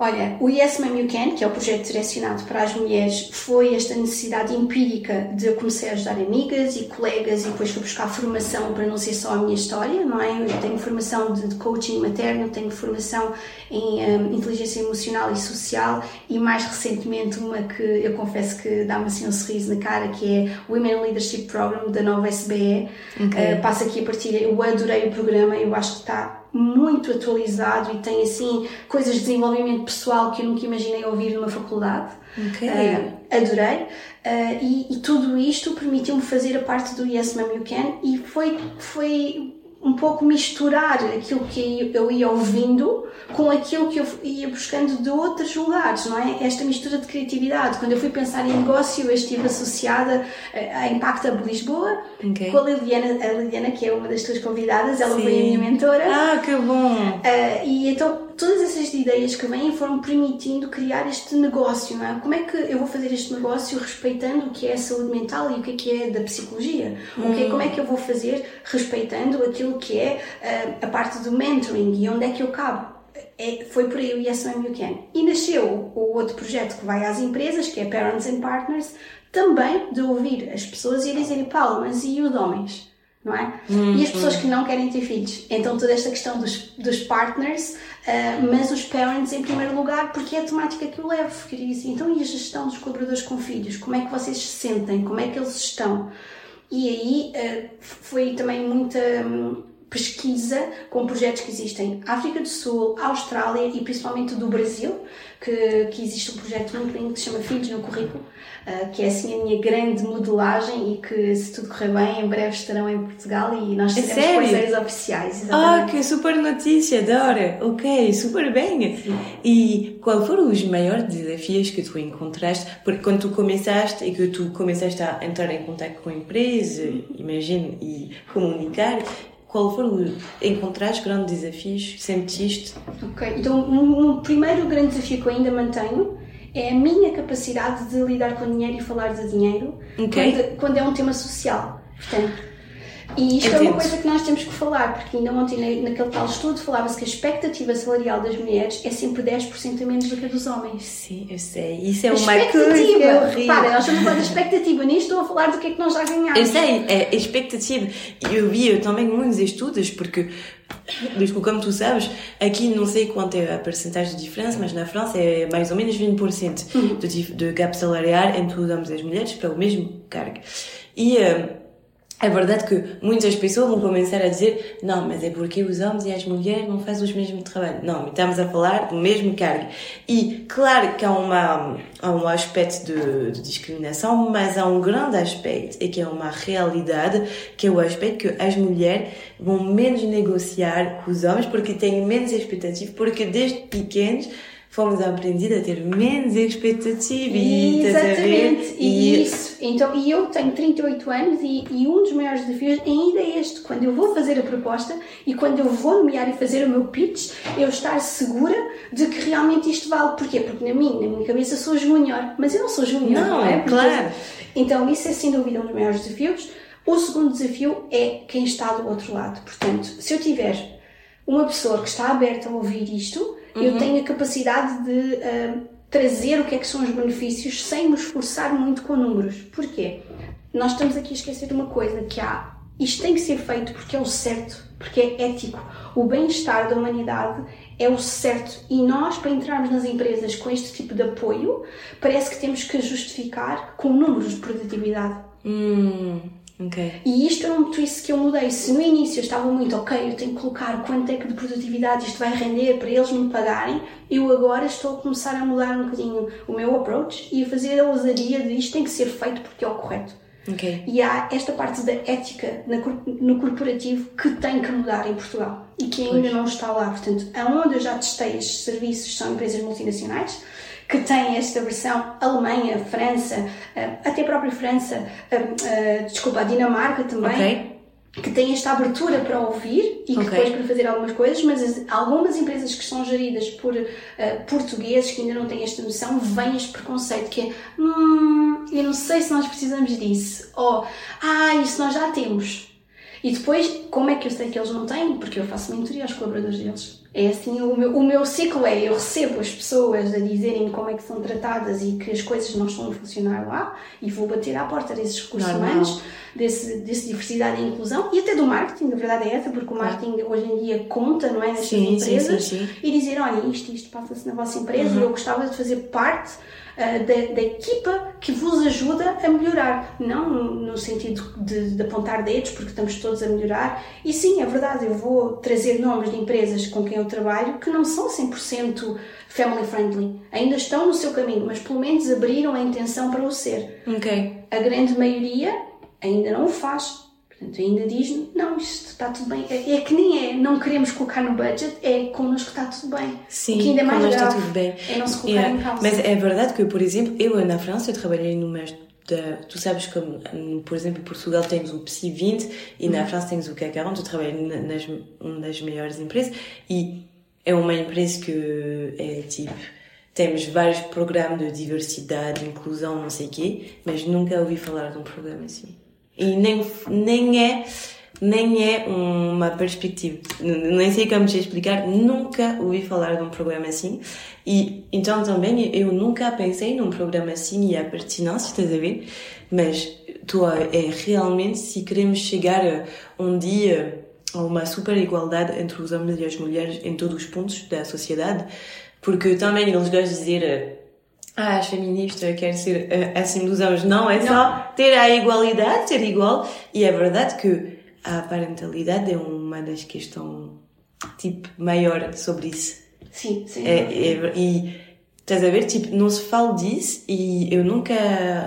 Olha, o Yes Ma'am You Can, que é o projeto direcionado para as mulheres, foi esta necessidade empírica de eu comecei a ajudar amigas e colegas e depois fui buscar formação para não ser só a minha história, não é? Eu tenho formação de coaching materno, tenho formação em um, inteligência emocional e social e mais recentemente uma que eu confesso que dá-me assim um sorriso na cara, que é o Women Leadership Program da nova SBE. Okay. Uh, passo aqui a partilha, eu adorei o programa, eu acho que está muito atualizado e tem assim coisas de desenvolvimento pessoal que eu nunca imaginei ouvir numa faculdade. Okay. Uh, adorei. Uh, e, e, tudo isto permitiu-me fazer a parte do Yes Mom You Can e foi, foi um pouco misturar aquilo que eu ia ouvindo com aquilo que eu ia buscando de outros lugares, não é? Esta mistura de criatividade. Quando eu fui pensar em negócio, eu estive associada eh, à Impact Hub Lisboa, okay. com a Liliana, a Liliana, que é uma das tuas convidadas, ela Sim. foi a minha mentora. Ah, que bom! Uh, e então todas essas ideias que vêm foram permitindo criar este negócio, não é? Como é que eu vou fazer este negócio respeitando o que é a saúde mental e o que é, que é da psicologia? Hum. Okay? Como é que eu vou fazer respeitando aquilo que é uh, a parte do mentoring e onde é que eu cabo? É, foi por aí o Yes Ma'am You Can. E nasceu o outro projeto que vai às empresas, que é Parents and Partners, também de ouvir as pessoas e dizerem, Paulo, mas e os homens? Não é? Hum, e as pessoas hum. que não querem ter filhos. Então toda esta questão dos, dos partners, uh, mas os parents em primeiro lugar, porque é a temática que eu levo. Queria dizer, então e a gestão dos colaboradores com filhos? Como é que vocês se sentem? Como é que eles estão? E aí uh, foi também muita... Um, pesquisa com projetos que existem África do Sul, Austrália e principalmente do Brasil, que, que existe um projeto muito lindo que se chama Filhos no Currículo, uh, que é assim a minha grande modelagem e que, se tudo correr bem, em breve estarão em Portugal e nós seremos é parceiros oficiais. Exatamente. Ah, que super notícia, Dora! Ok, super bem! Sim. E qual foram os maiores desafios que tu encontraste? Porque quando tu começaste e que tu começaste a entrar em contato com a empresa, imagino, e comunicar, qual foram encontraste grandes desafios sentiste? Ok, então um, um, primeiro grande desafio que eu ainda mantenho é a minha capacidade de lidar com dinheiro e falar de dinheiro okay. quando, quando é um tema social. Portanto, e isto Entendo. é uma coisa que nós temos que falar, porque ainda ontem naquele tal estudo falava-se que a expectativa salarial das mulheres é sempre 10% a menos do que a dos homens. Sim, eu sei. Isso é a uma coisa horrível. Para, nós estamos a falar de expectativa, nem estou a falar do que é que nós já ganhamos. Eu sei, é expectativa. Eu vi também muitos estudos, porque como tu sabes, aqui não sei quanto é a percentagem de diferença, mas na França é mais ou menos 20% uhum. de, de gap salarial entre os homens e as mulheres para o mesmo cargo. E uh, é verdade que muitas pessoas vão começar a dizer não, mas é porque os homens e as mulheres não fazem o mesmo trabalho. Não, estamos a falar do mesmo cargo. E claro que há, uma, há um aspecto de, de discriminação, mas há um grande aspecto, e que é uma realidade, que é o aspecto que as mulheres vão menos negociar com os homens porque têm menos expectativa, porque desde pequenos fomos aprendidos a ter menos expectativa e Exatamente, e, e isso. Então, e eu tenho 38 anos e, e, um dos maiores desafios ainda é este, quando eu vou fazer a proposta e quando eu vou nomear e fazer o meu pitch, eu estar segura de que realmente isto vale. Porquê? Porque na minha, na minha cabeça sou júnior, mas eu não sou júnior, não, não é? Porque, claro. Então, isso é sem dúvida um dos maiores desafios. O segundo desafio é quem está do outro lado. Portanto, se eu tiver uma pessoa que está aberta a ouvir isto, uhum. eu tenho a capacidade de uh, trazer o que é que são os benefícios sem me esforçar muito com números. Porquê? Nós estamos aqui a esquecer de uma coisa, que há isto tem que ser feito porque é o certo, porque é ético. O bem-estar da humanidade é o certo. E nós, para entrarmos nas empresas com este tipo de apoio, parece que temos que justificar com números de produtividade. Hum. Okay. E isto é um twist que eu mudei. Se no início eu estava muito, ok, eu tenho que colocar quanto é que de produtividade isto vai render para eles me pagarem, eu agora estou a começar a mudar um bocadinho o meu approach e a fazer a ousadia de isto tem que ser feito porque é o correto. Okay. E há esta parte da ética no corporativo que tem que mudar em Portugal e que ainda pois. não está lá. Portanto, aonde eu já testei estes serviços são empresas multinacionais que têm esta versão Alemanha, França, eh, até a própria França, eh, eh, desculpa, a Dinamarca também. Okay. Que tem esta abertura para ouvir e okay. depois para fazer algumas coisas, mas algumas empresas que são geridas por uh, portugueses que ainda não têm esta noção, vem este preconceito que é hum, eu não sei se nós precisamos disso, ou ah, isso nós já temos. E depois, como é que eu sei que eles não têm? Porque eu faço mentoria aos colaboradores deles. É assim, o meu, o meu ciclo é, eu recebo as pessoas a dizerem como é que são tratadas e que as coisas não estão a funcionar lá e vou bater à porta desses recursos humanos, desse, desse diversidade e inclusão e até do marketing, a verdade é essa, porque o marketing hoje em dia conta, não é, nestas sim, empresas sim, sim, e dizer, olha, isto, isto passa-se na vossa empresa uhum. e eu gostava de fazer parte uh, da, equipa que vos ajuda a melhorar. Não no sentido de, de, apontar dedos, porque estamos todos a melhorar. E sim, é verdade, eu vou trazer nomes de empresas com quem eu trabalho que não são 100% family friendly. Ainda estão no seu caminho, mas pelo menos abriram a intenção para o ser. Ok. A grande maioria ainda não o faz. Portanto, ainda diz, não, isto está tudo bem. É, é, que nem é, não queremos colocar no budget, é connosco está tudo bem. Sim, que ainda é mais está tudo bem. é não se colocar Yeah. em causa. Mas é verdade que, por exemplo, eu na França eu trabalhei numa. Da, tu sabes como, hum, por exemplo, em Portugal tens o PSI 20 e Uhum. na França tens o CAC 40. Eu trabalhei na- nas uma das maiores empresas e é uma empresa que é tipo. Temos vários programas de diversidade, inclusão, não sei o quê, mas nunca ouvi falar de um programa assim. E nem, nem é nem é uma perspectiva. Nem sei como te explicar, nunca ouvi falar de um programa assim. E então também eu nunca pensei num programa assim e a pertinência, estás a ver? Mas tu, é realmente se queremos chegar um dia a uma super igualdade entre os homens e as mulheres em todos os pontos da sociedade, porque também eles gostam de dizer eh, ah, as feministas querem ser eh, assim dos homens. Não, é só ter a igualdade, ser igual. E é verdade que a parentalidade é uma das questões, tipo, maior sobre isso. Sim, sim. É, é, e estás a ver, tipo, não se fala disso e eu nunca,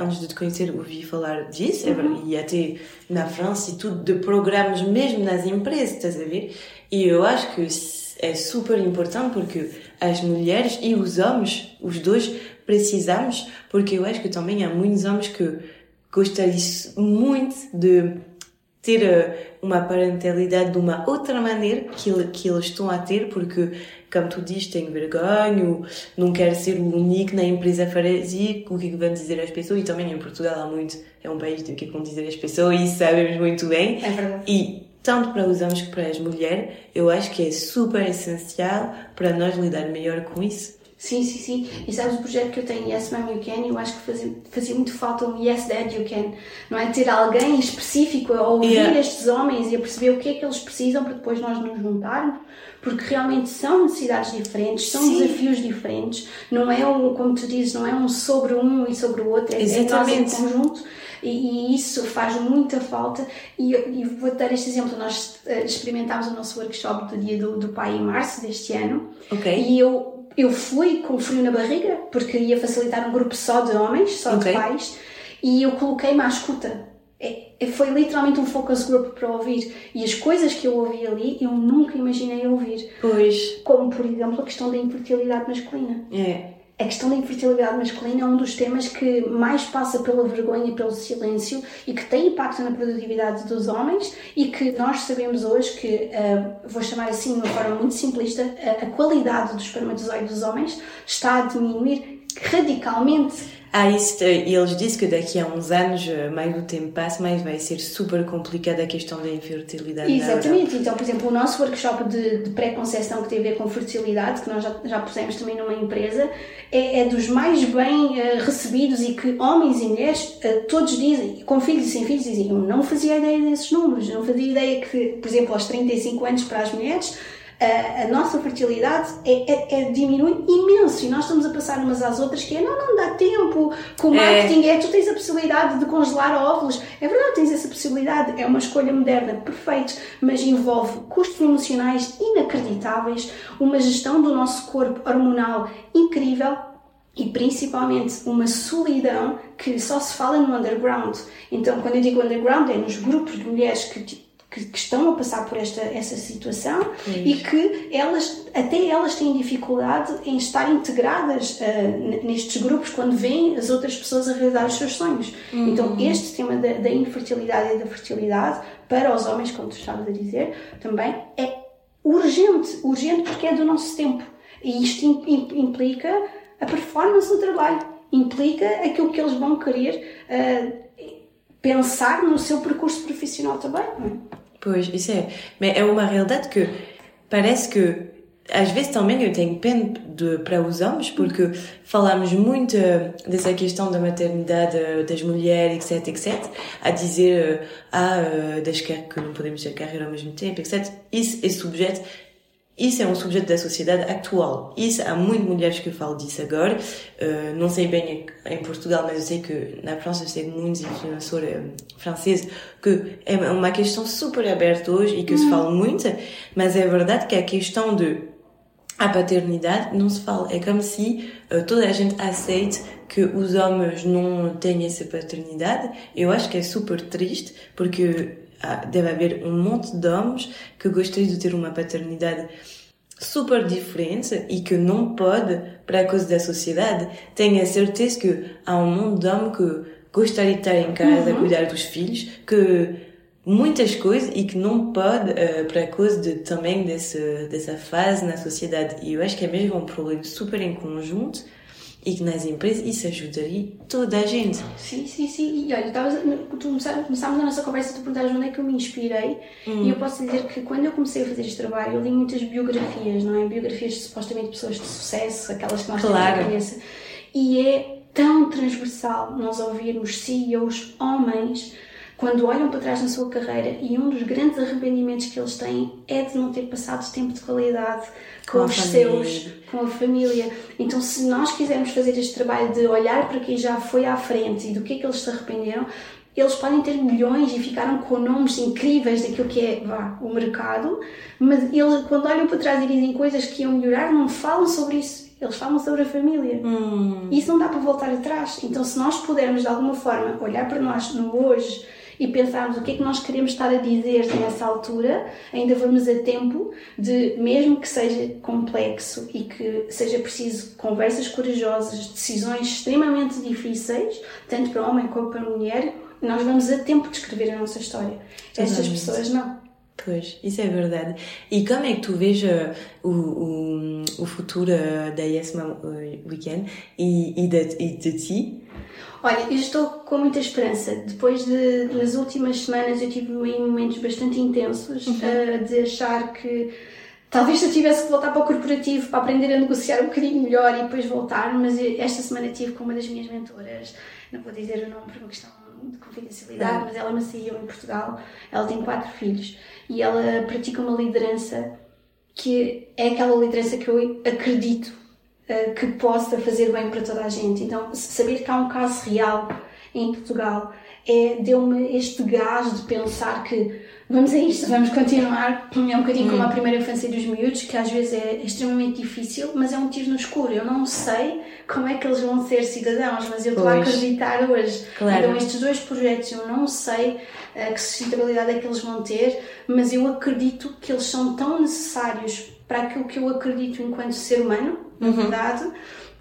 antes de te conhecer, ouvi falar disso. é ver- E até na França e tudo, de programas mesmo nas empresas, estás a ver? E eu acho que é super importante porque as mulheres e os homens, os dois, precisamos, porque eu acho que também há muitos homens que gostariam muito de ter eh, uma parentalidade de uma outra maneira que, que eles estão a ter, porque, como tu dizes, tem vergonha, não quer ser o único na empresa fazer o que é que vão dizer as pessoas, e também em Portugal há muito, é um país do que é que vão dizer as pessoas, e sabemos muito bem. É verdade. E tanto para os homens como para as mulheres, eu acho que é super essencial para nós lidar melhor com isso. Sim, sim, sim. E sabes o projeto que eu tenho, Yes Mom You Can, eu acho que fazia, fazia muito falta um Yes Dad You Can, não é? Ter alguém específico a ouvir Yeah. estes homens e a perceber o que é que eles precisam para depois nós nos juntarmos, porque realmente são necessidades diferentes, são Sim. desafios diferentes, não é um, como tu dizes, não é um sobre um e sobre o outro, é, é nós em conjunto e, e isso faz muita falta e, e vou dar este exemplo, nós eh, experimentámos o nosso workshop do dia do, do pai em março deste ano Ok? e eu, eu fui com frio na barriga, porque ia facilitar um grupo só de homens, só Ok. de pais, e eu coloquei-me à escuta. É, é- foi literalmente um focus group para ouvir. E as coisas que eu ouvi ali, eu nunca imaginei ouvir. Pois, Como, por exemplo, a questão da infertilidade masculina. é. A questão da infertilidade masculina é um dos temas que mais passa pela vergonha e pelo silêncio e que tem impacto na produtividade dos homens e que nós sabemos hoje que, ah, vou chamar assim de uma forma muito simplista, a, a qualidade dos espermatozoides dos homens está a diminuir radicalmente. Ah, isso, eles dizem que daqui a uns anos, eh, mais o tempo passa, mais vai ser super complicada a questão da infertilidade. Exatamente. Então, por exemplo, o nosso workshop de, de pré-conceição que tem a ver com fertilidade, que nós já, já pusemos também numa empresa, é, é dos mais bem eh, recebidos e que homens e mulheres eh, todos dizem, com filhos e sem filhos, dizem: Eu não fazia ideia desses números, não fazia ideia que, por exemplo, aos 35 anos para as mulheres. A, a nossa fertilidade é, é, é- diminui imenso e nós estamos a passar umas às outras que é não, não dá tempo, que o É. marketing é tu tens a possibilidade de congelar óvulos. É verdade, tens essa possibilidade, é uma escolha moderna, perfeito, mas envolve custos emocionais inacreditáveis, uma gestão do nosso corpo hormonal incrível e principalmente uma solidão que só se fala no underground. Então, quando eu digo underground, é nos grupos de mulheres que, que, que estão a passar por esta essa situação e que elas, até elas têm dificuldade em estar integradas n- nestes grupos quando veem as outras pessoas a realizar os seus sonhos. Então, este tema da, da infertilidade e da fertilidade para os homens, como tu estavas a dizer, também é urgente, urgente porque é do nosso tempo. E isto im- im- implica a performance do trabalho, implica aquilo que eles vão querer ah, pensar no seu percurso profissional também. Pois, isso é. Mas é uma realidade que parece que às vezes também eu tenho pena de, para os homens, porque falamos muito eh, dessa questão da maternidade eh, das mulheres, etc, etc, a dizer eh, ah, das que não podemos ter carreira ao mesmo etc. Isso é subjeto isso é um subjeto da sociedade atual. Isso há muitas mulheres que falam disso agora. Uh, não sei bem em Portugal, mas eu sei que na França eu sei muitos influenciadores um, franceses que é uma questão super aberta hoje e que se fala muito. Mas é verdade que a questão de a paternidade não se fala. É como se uh, toda a gente aceite que os homens não têm essa paternidade. Eu acho que é super triste porque deve haver um monte de homens que gostariam de ter uma paternidade super diferente e que não pode, para causa da sociedade, tenho a certeza que há um monte de homens que gostaria de estar em casa uhum. a cuidar dos filhos, que muitas coisas e que não pode uh, para causa de, também desse, dessa fase na sociedade. E eu acho que é mesmo um problema super em conjunto e que nas empresas isso ajudaria toda a gente. Sim, sim, sim. E olha, estavas, tu começámos a nossa conversa, tu perguntaste onde é que eu me inspirei hum. e eu posso dizer que quando eu comecei a fazer este trabalho eu li muitas biografias, não é? Biografias de, supostamente pessoas de sucesso, aquelas que nós claro. temos na cabeça. E é tão transversal nós ouvirmos CEOs homens quando olham para trás na sua carreira e um dos grandes arrependimentos que eles têm é de não ter passado tempo de qualidade com, com os seus, com a família. Então, se nós quisermos fazer este trabalho de olhar para quem já foi à frente e do que é que eles se arrependeram, eles podem ter milhões e ficaram com nomes incríveis daquilo que é vá, o mercado, mas eles, quando olham para trás e dizem coisas que iam melhorar, não falam sobre isso eles falam sobre a família. Hum. Isso não dá para voltar atrás. Então, se nós pudermos, de alguma forma, olhar para nós no hoje e pensarmos o que é que nós queremos estar a dizer nessa altura, ainda vamos a tempo de, mesmo que seja complexo e que seja preciso conversas corajosas, decisões extremamente difíceis, tanto para homem como para mulher, nós vamos a tempo de escrever a nossa história. Estas pessoas não. Pois, isso é verdade. E como é que tu vês uh, o, o, o futuro uh, da Yes Mom uh, Weekend e, e, de, e de ti? Olha, eu estou com muita esperança. Depois de, nas últimas semanas, eu tive momentos bastante intensos uhum. uh, de achar que talvez eu tivesse que voltar para o corporativo para aprender a negociar um bocadinho melhor e depois voltar, mas esta semana tive com uma das minhas mentoras, não vou dizer o nome por uma questão de confidencialidade, mas ela CEO em Portugal, ela tem quatro filhos e ela pratica uma liderança que é aquela liderança que eu acredito uh, que possa fazer bem para toda a gente. Então, saber que há um caso real em Portugal é, deu-me este gás de pensar que vamos a isto, vamos continuar. É um bocadinho hum. como a primeira infância dos miúdos, que às vezes é extremamente difícil, mas é um tiro no escuro. Eu não sei como é que eles vão ser cidadãos, mas eu estou a acreditar hoje. Claro. Então, estes dois projetos, eu não sei uh, que sustentabilidade é que eles vão ter, mas eu acredito que eles são tão necessários para aquilo que eu acredito enquanto ser humano, na uhum. verdade,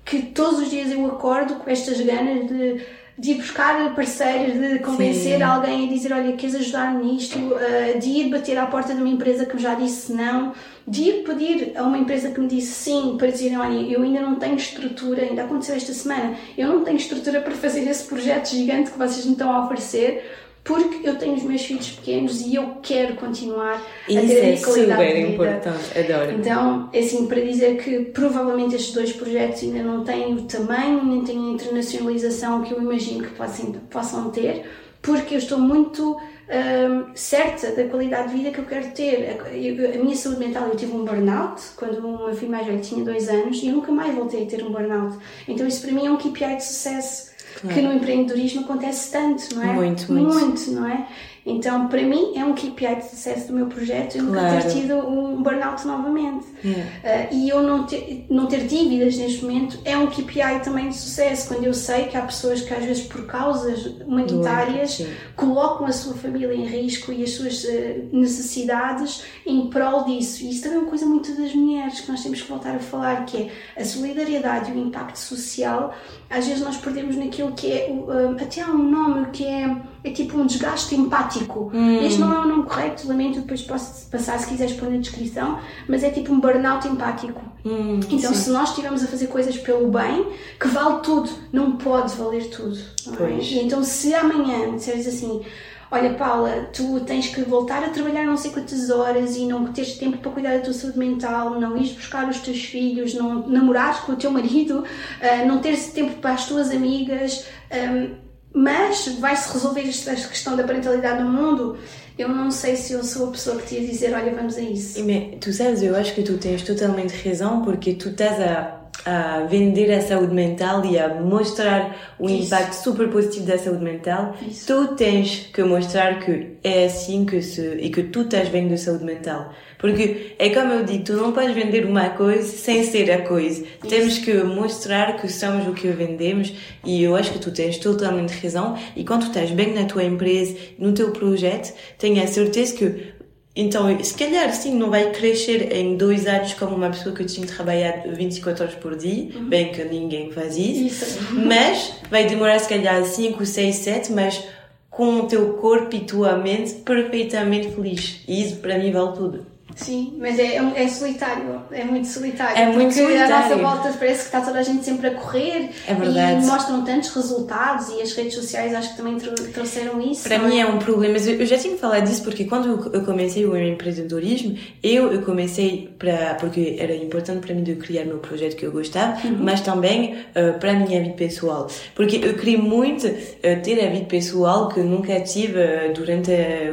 que todos os dias eu acordo com estas ganas de de ir buscar parceiros, de convencer Sim. alguém a dizer: Olha, queres ajudar-me nisto? Uh, de ir bater à porta de uma empresa que me já disse não, de ir pedir a uma empresa que me disse sim, para dizer: Olha, eu ainda não tenho estrutura, ainda aconteceu esta semana, eu não tenho estrutura para fazer esse projeto gigante que vocês me estão a oferecer porque eu tenho os meus filhos pequenos e eu quero continuar Isso a ter a minha é qualidade super de vida. importante, adoro. Então, é assim, para dizer que provavelmente estes dois projetos ainda não têm o tamanho, nem têm a internacionalização que eu imagino que possam, possam ter, porque eu estou muito hum, certa da qualidade de vida que eu quero ter. A, a, minha saúde mental, eu tive um burnout quando meu filho mais velho tinha dois anos e eu nunca mais voltei a ter um burnout. Então, isso para mim é um KPI de sucesso que no empreendedorismo acontece tanto, não é? Muito, muito. Muito, não é? Então, para mim, é um KPI de sucesso do meu projeto eu claro. nunca ter tido um burnout novamente. Yeah. Uh, e eu não ter, não ter dívidas neste momento é um KPI também de sucesso, quando eu sei que há pessoas que, às vezes, por causas humanitárias, colocam a sua família em risco e as suas uh, necessidades em prol disso. E isso também é uma coisa muito das mulheres que nós temos que voltar a falar, que é a solidariedade e o impacto social. Às vezes, nós perdemos naquilo que é, uh, até há um nome que é é tipo um desgaste empático. Hum. Este não é o nome correto, lamento, depois posso passar se quiseres pôr na descrição, mas é tipo um burnout empático. Hum, então, sim. se nós estivermos a fazer coisas pelo bem, que vale tudo, não pode valer tudo. É? E então, se amanhã disseres assim. Olha, Paula, tu tens que voltar a trabalhar não sei quantas horas e não teres tempo para cuidar da tua saúde mental, não ires buscar os teus filhos, não namorares com o teu marido, uh, não teres tempo para as tuas amigas. Um, mas vai-se resolver esta questão da parentalidade no mundo? Eu não sei se eu sou a pessoa que te ia dizer, olha, vamos a isso. tu sabes, eu acho que tu tens totalmente razão, porque tu estás a, a vender a saúde mental e a mostrar o Isso. impacto super positivo da saúde mental, Isso. tu tens que mostrar que é assim que se, e que tu estás bem da saúde mental. Porque é como eu digo, tu não podes vender uma coisa sem ser a coisa. Isso. Temos que mostrar que somos o que vendemos e eu acho que tu tens totalmente razão. E quando tu estás bem na tua empresa, no teu projeto, tenha a certeza que então, se calhar, sim, não vai crescer em dois anos como uma pessoa que tinha trabalhado 24 horas por dia, uhum. bem que ninguém faz isso, isso. mas vai demorar se calhar 5, 6, 7, mas com o teu corpo e tua mente perfeitamente feliz. E isso para mim vale tudo. Sim, mas é, é, é, solitário, é muito solitário. É muito solitário. à nossa volta parece que está toda a gente sempre a correr é verdade. e mostram tantos resultados e as redes sociais acho que também trouxeram isso. Para mim é? é um problema, mas eu já tinha falado disso porque quando eu comecei o empreendedorismo, eu, eu comecei para, porque era importante para mim de criar meu projeto que eu gostava, uhum. mas também uh, para a minha vida pessoal. Porque eu queria muito uh, ter a vida pessoal que nunca tive uh, durante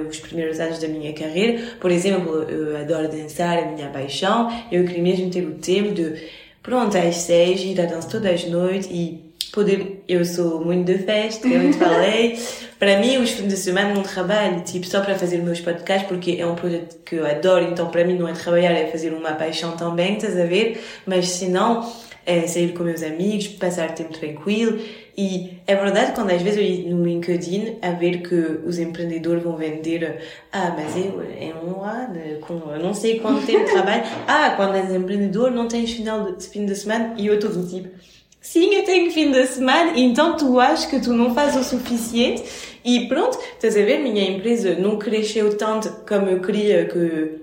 os primeiros anos da minha carreira. Por exemplo, adoro dançar, é a minha paixão. Eu queria mesmo ter o tempo de, pronto, às seis, ir a dançar todas as noites e poder. Eu sou muito de festa, eu te falei. para mim, os fins de semana não trabalho, tipo, só para fazer meus podcasts, porque é um projeto que eu adoro, então para mim não é trabalhar, é fazer uma paixão também, estás a ver? Mas se não, é sair com meus amigos, passar tempo tranquilo e é verdade quando às vezes no LinkedIn a ver que os empreendedores vão vender, ah, mas eu é um ano, com não sei quanto tempo trabalho, ah, quando és empreendedor não tens final de, fim de semana e eu estou do tipo, sim, eu tenho fim de semana, então tu achas que tu não fazes o suficiente e pronto, estás a ver, minha empresa não cresceu tanto como eu queria que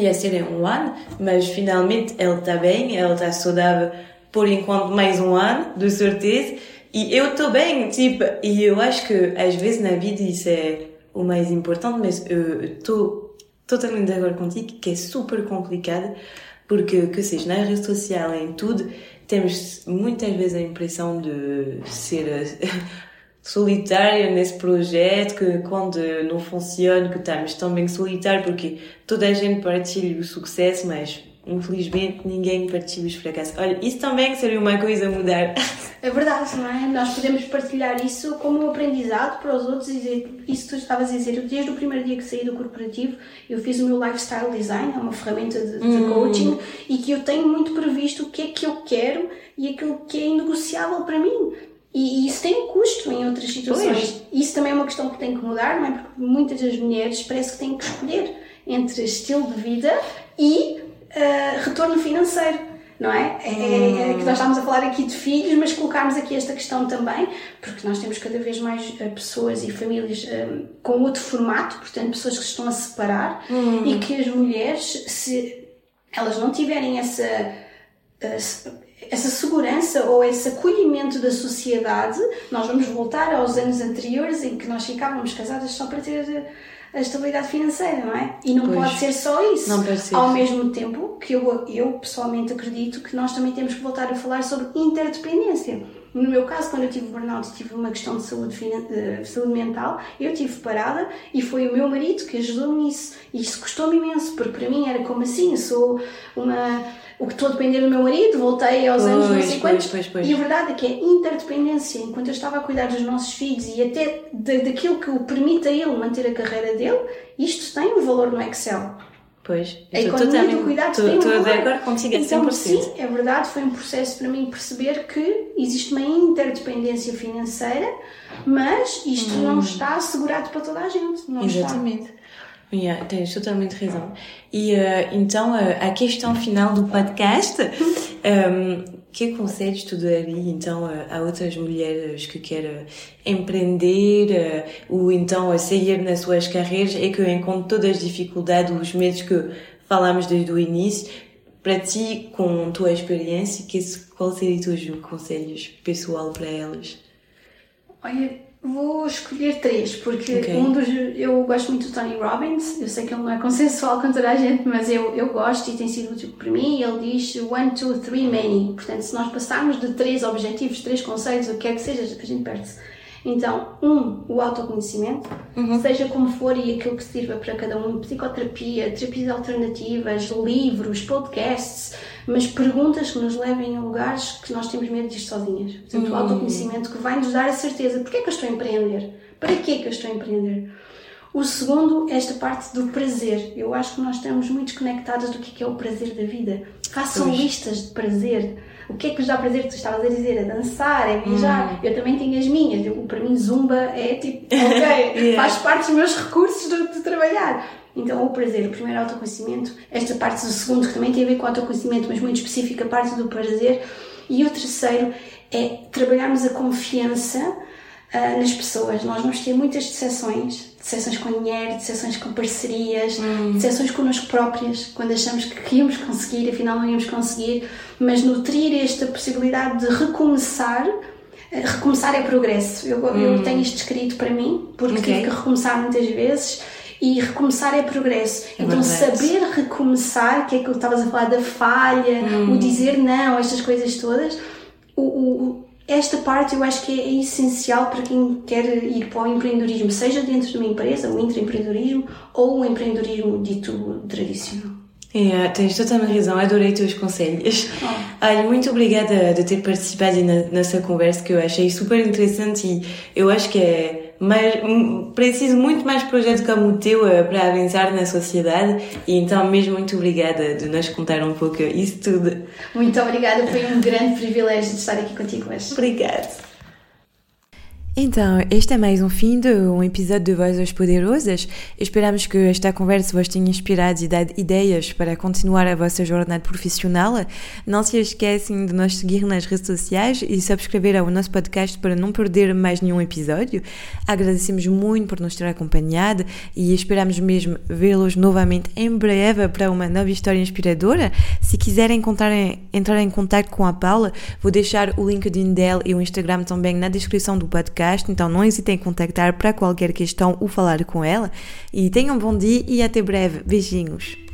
ia ser em um ano, mas finalmente ela está bem, ela está saudável por enquanto mais um ano, de certeza, e eu estou bem, tipo, e eu acho que às vezes na vida isso é o mais importante, mas eu estou totalmente de acordo contigo que é super complicado, porque, que seja, na rede social, em tudo, temos muitas vezes a impressão de ser solitária nesse projeto, que quando não funciona, que estamos tão bem solitário, porque toda a gente partilha o sucesso, mas Infelizmente ninguém partilha os fracassos. Olha, isso também seria uma coisa a mudar. É verdade, não é? Nós podemos partilhar isso como um aprendizado para os outros isso que tu estavas a dizer, desde o primeiro dia que saí do corporativo, eu fiz o meu lifestyle design, é uma ferramenta de, de hum. coaching, e que eu tenho muito previsto o que é que eu quero e aquilo que é inegociável para mim. E, e isso tem um custo em outras situações. Pois. Isso também é uma questão que tem que mudar, não é? Porque muitas das mulheres parece que têm que escolher entre estilo de vida e uh, retorno financeiro. Não é? É, é? é, que nós estamos a falar aqui de filhos, mas colocarmos aqui esta questão também, porque nós temos cada vez mais uh, pessoas e famílias uh, com outro formato, portanto, pessoas que se estão a separar hum. e que as mulheres, se elas não tiverem essa, essa segurança ou esse acolhimento da sociedade, nós vamos voltar aos anos anteriores em que nós ficávamos casadas só para ter a estabilidade financeira, não é? E não pois. pode ser só isso. Não pode ser. Ao mesmo tempo que eu, eu pessoalmente acredito que nós também temos que voltar a falar sobre interdependência. No meu caso, quando eu tive burnout e tive uma questão de saúde, de saúde mental, eu tive parada e foi o meu marido que ajudou-me nisso. E isso custou-me imenso, porque para mim era como assim, eu sou uma o que estou a depender do meu marido, voltei aos pois, anos não sei quantos. Pois, pois, e a verdade é que é interdependência. Enquanto eu estava a cuidar dos nossos filhos e até de, daquilo que o permite a ele manter a carreira dele, isto tem um valor no Excel. Pois, a economia do cuidado tu, tem um valor. agora consigo então, sim, é verdade, foi um processo para mim perceber que existe uma interdependência financeira, mas isto hum. não está assegurado para toda a gente. Não Exatamente. Está. Yeah, tens totalmente razão. E uh, então, uh, a questão final do podcast, um, que conselhos tu daria então a, a outras mulheres que querem empreender uh, ou então a sair nas suas carreiras e que encontram todas as dificuldades, os medos que falamos desde o início? Para ti, com tua experiência, que, qual seriam os teus conselhos pessoal para elas? Olha, Vou escolher três, porque okay. um dos. Eu gosto muito do Tony Robbins, eu sei que ele não é consensual com toda a gente, mas eu, eu gosto e tem sido útil para mim. Ele diz one, two, three, many. Portanto, se nós passarmos de três objetivos, três conselhos, o que quer que seja, a gente perde-se. Então, um, o autoconhecimento, uhum. seja como for e aquilo que sirva para cada um, psicoterapia, terapias alternativas, livros, podcasts, mas perguntas que nos levem a lugares que nós temos medo de ir sozinhas. Portanto, o Hum. autoconhecimento que vai nos dar a certeza. Porquê é que eu estou a empreender? Para que é que eu estou a empreender? O segundo, esta parte do prazer. Eu acho que nós estamos muito desconectadas do que é, que é o prazer da vida. Façam Pois. listas de prazer. O que é que vos dá prazer? Tu estavas a dizer, é dançar, é viajar. Eu também tenho as minhas. Eu, para mim, zumba é tipo, ok, Yeah. faz parte dos meus recursos de, de trabalhar. Então, o prazer, o primeiro autoconhecimento, esta parte do segundo, que também tem a ver com autoconhecimento, mas muito específica, a parte do prazer. E o terceiro é trabalharmos a confiança ah, nas pessoas. Nós vamos ter muitas decepções, decepções com dinheiro, decepções com parcerias, decepções connosco próprias, quando achamos que íamos conseguir, afinal não íamos conseguir, mas nutrir esta possibilidade de recomeçar. eh, Recomeçar é progresso. Eu, eu tenho isto escrito para mim, porque Ok. tive que recomeçar muitas vezes e recomeçar é progresso. É então, verdade. saber recomeçar, que é que estavas a falar da falha, o dizer não, estas coisas todas, o, o- esta parte eu acho que é, essencial para quem quer ir para o empreendedorismo, seja dentro de uma empresa, o intraempreendedorismo ou o empreendedorismo dito tradicional. É, tens totalmente razão, adorei teus conselhos. Olha, muito obrigada de ter participado na- nessa conversa que eu achei super interessante e eu acho que é mais, preciso muito mais projetos como o teu eh, para avançar na sociedade e então mesmo muito obrigada de nos contar um pouco isso tudo. Muito obrigada, foi um grande privilégio de estar aqui contigo hoje. Obrigada. Então, este é mais um fim de um episódio de Vozes Poderosas. Esperamos que esta conversa vos tenha inspirado e dado ideias para continuar a vossa jornada profissional. Não se esquecem de nos seguir nas redes sociais e subscrever ao nosso podcast para não perder mais nenhum episódio. Agradecemos muito por nos ter acompanhado e esperamos mesmo vê-los novamente em breve para uma nova história inspiradora. Se quiserem entrar em contato com a Paula, vou deixar o LinkedIn dela e o Instagram também na descrição do então não hesitem em contactar para qualquer questão ou falar com ela. E tenham um bom dia e até breve. Beijinhos!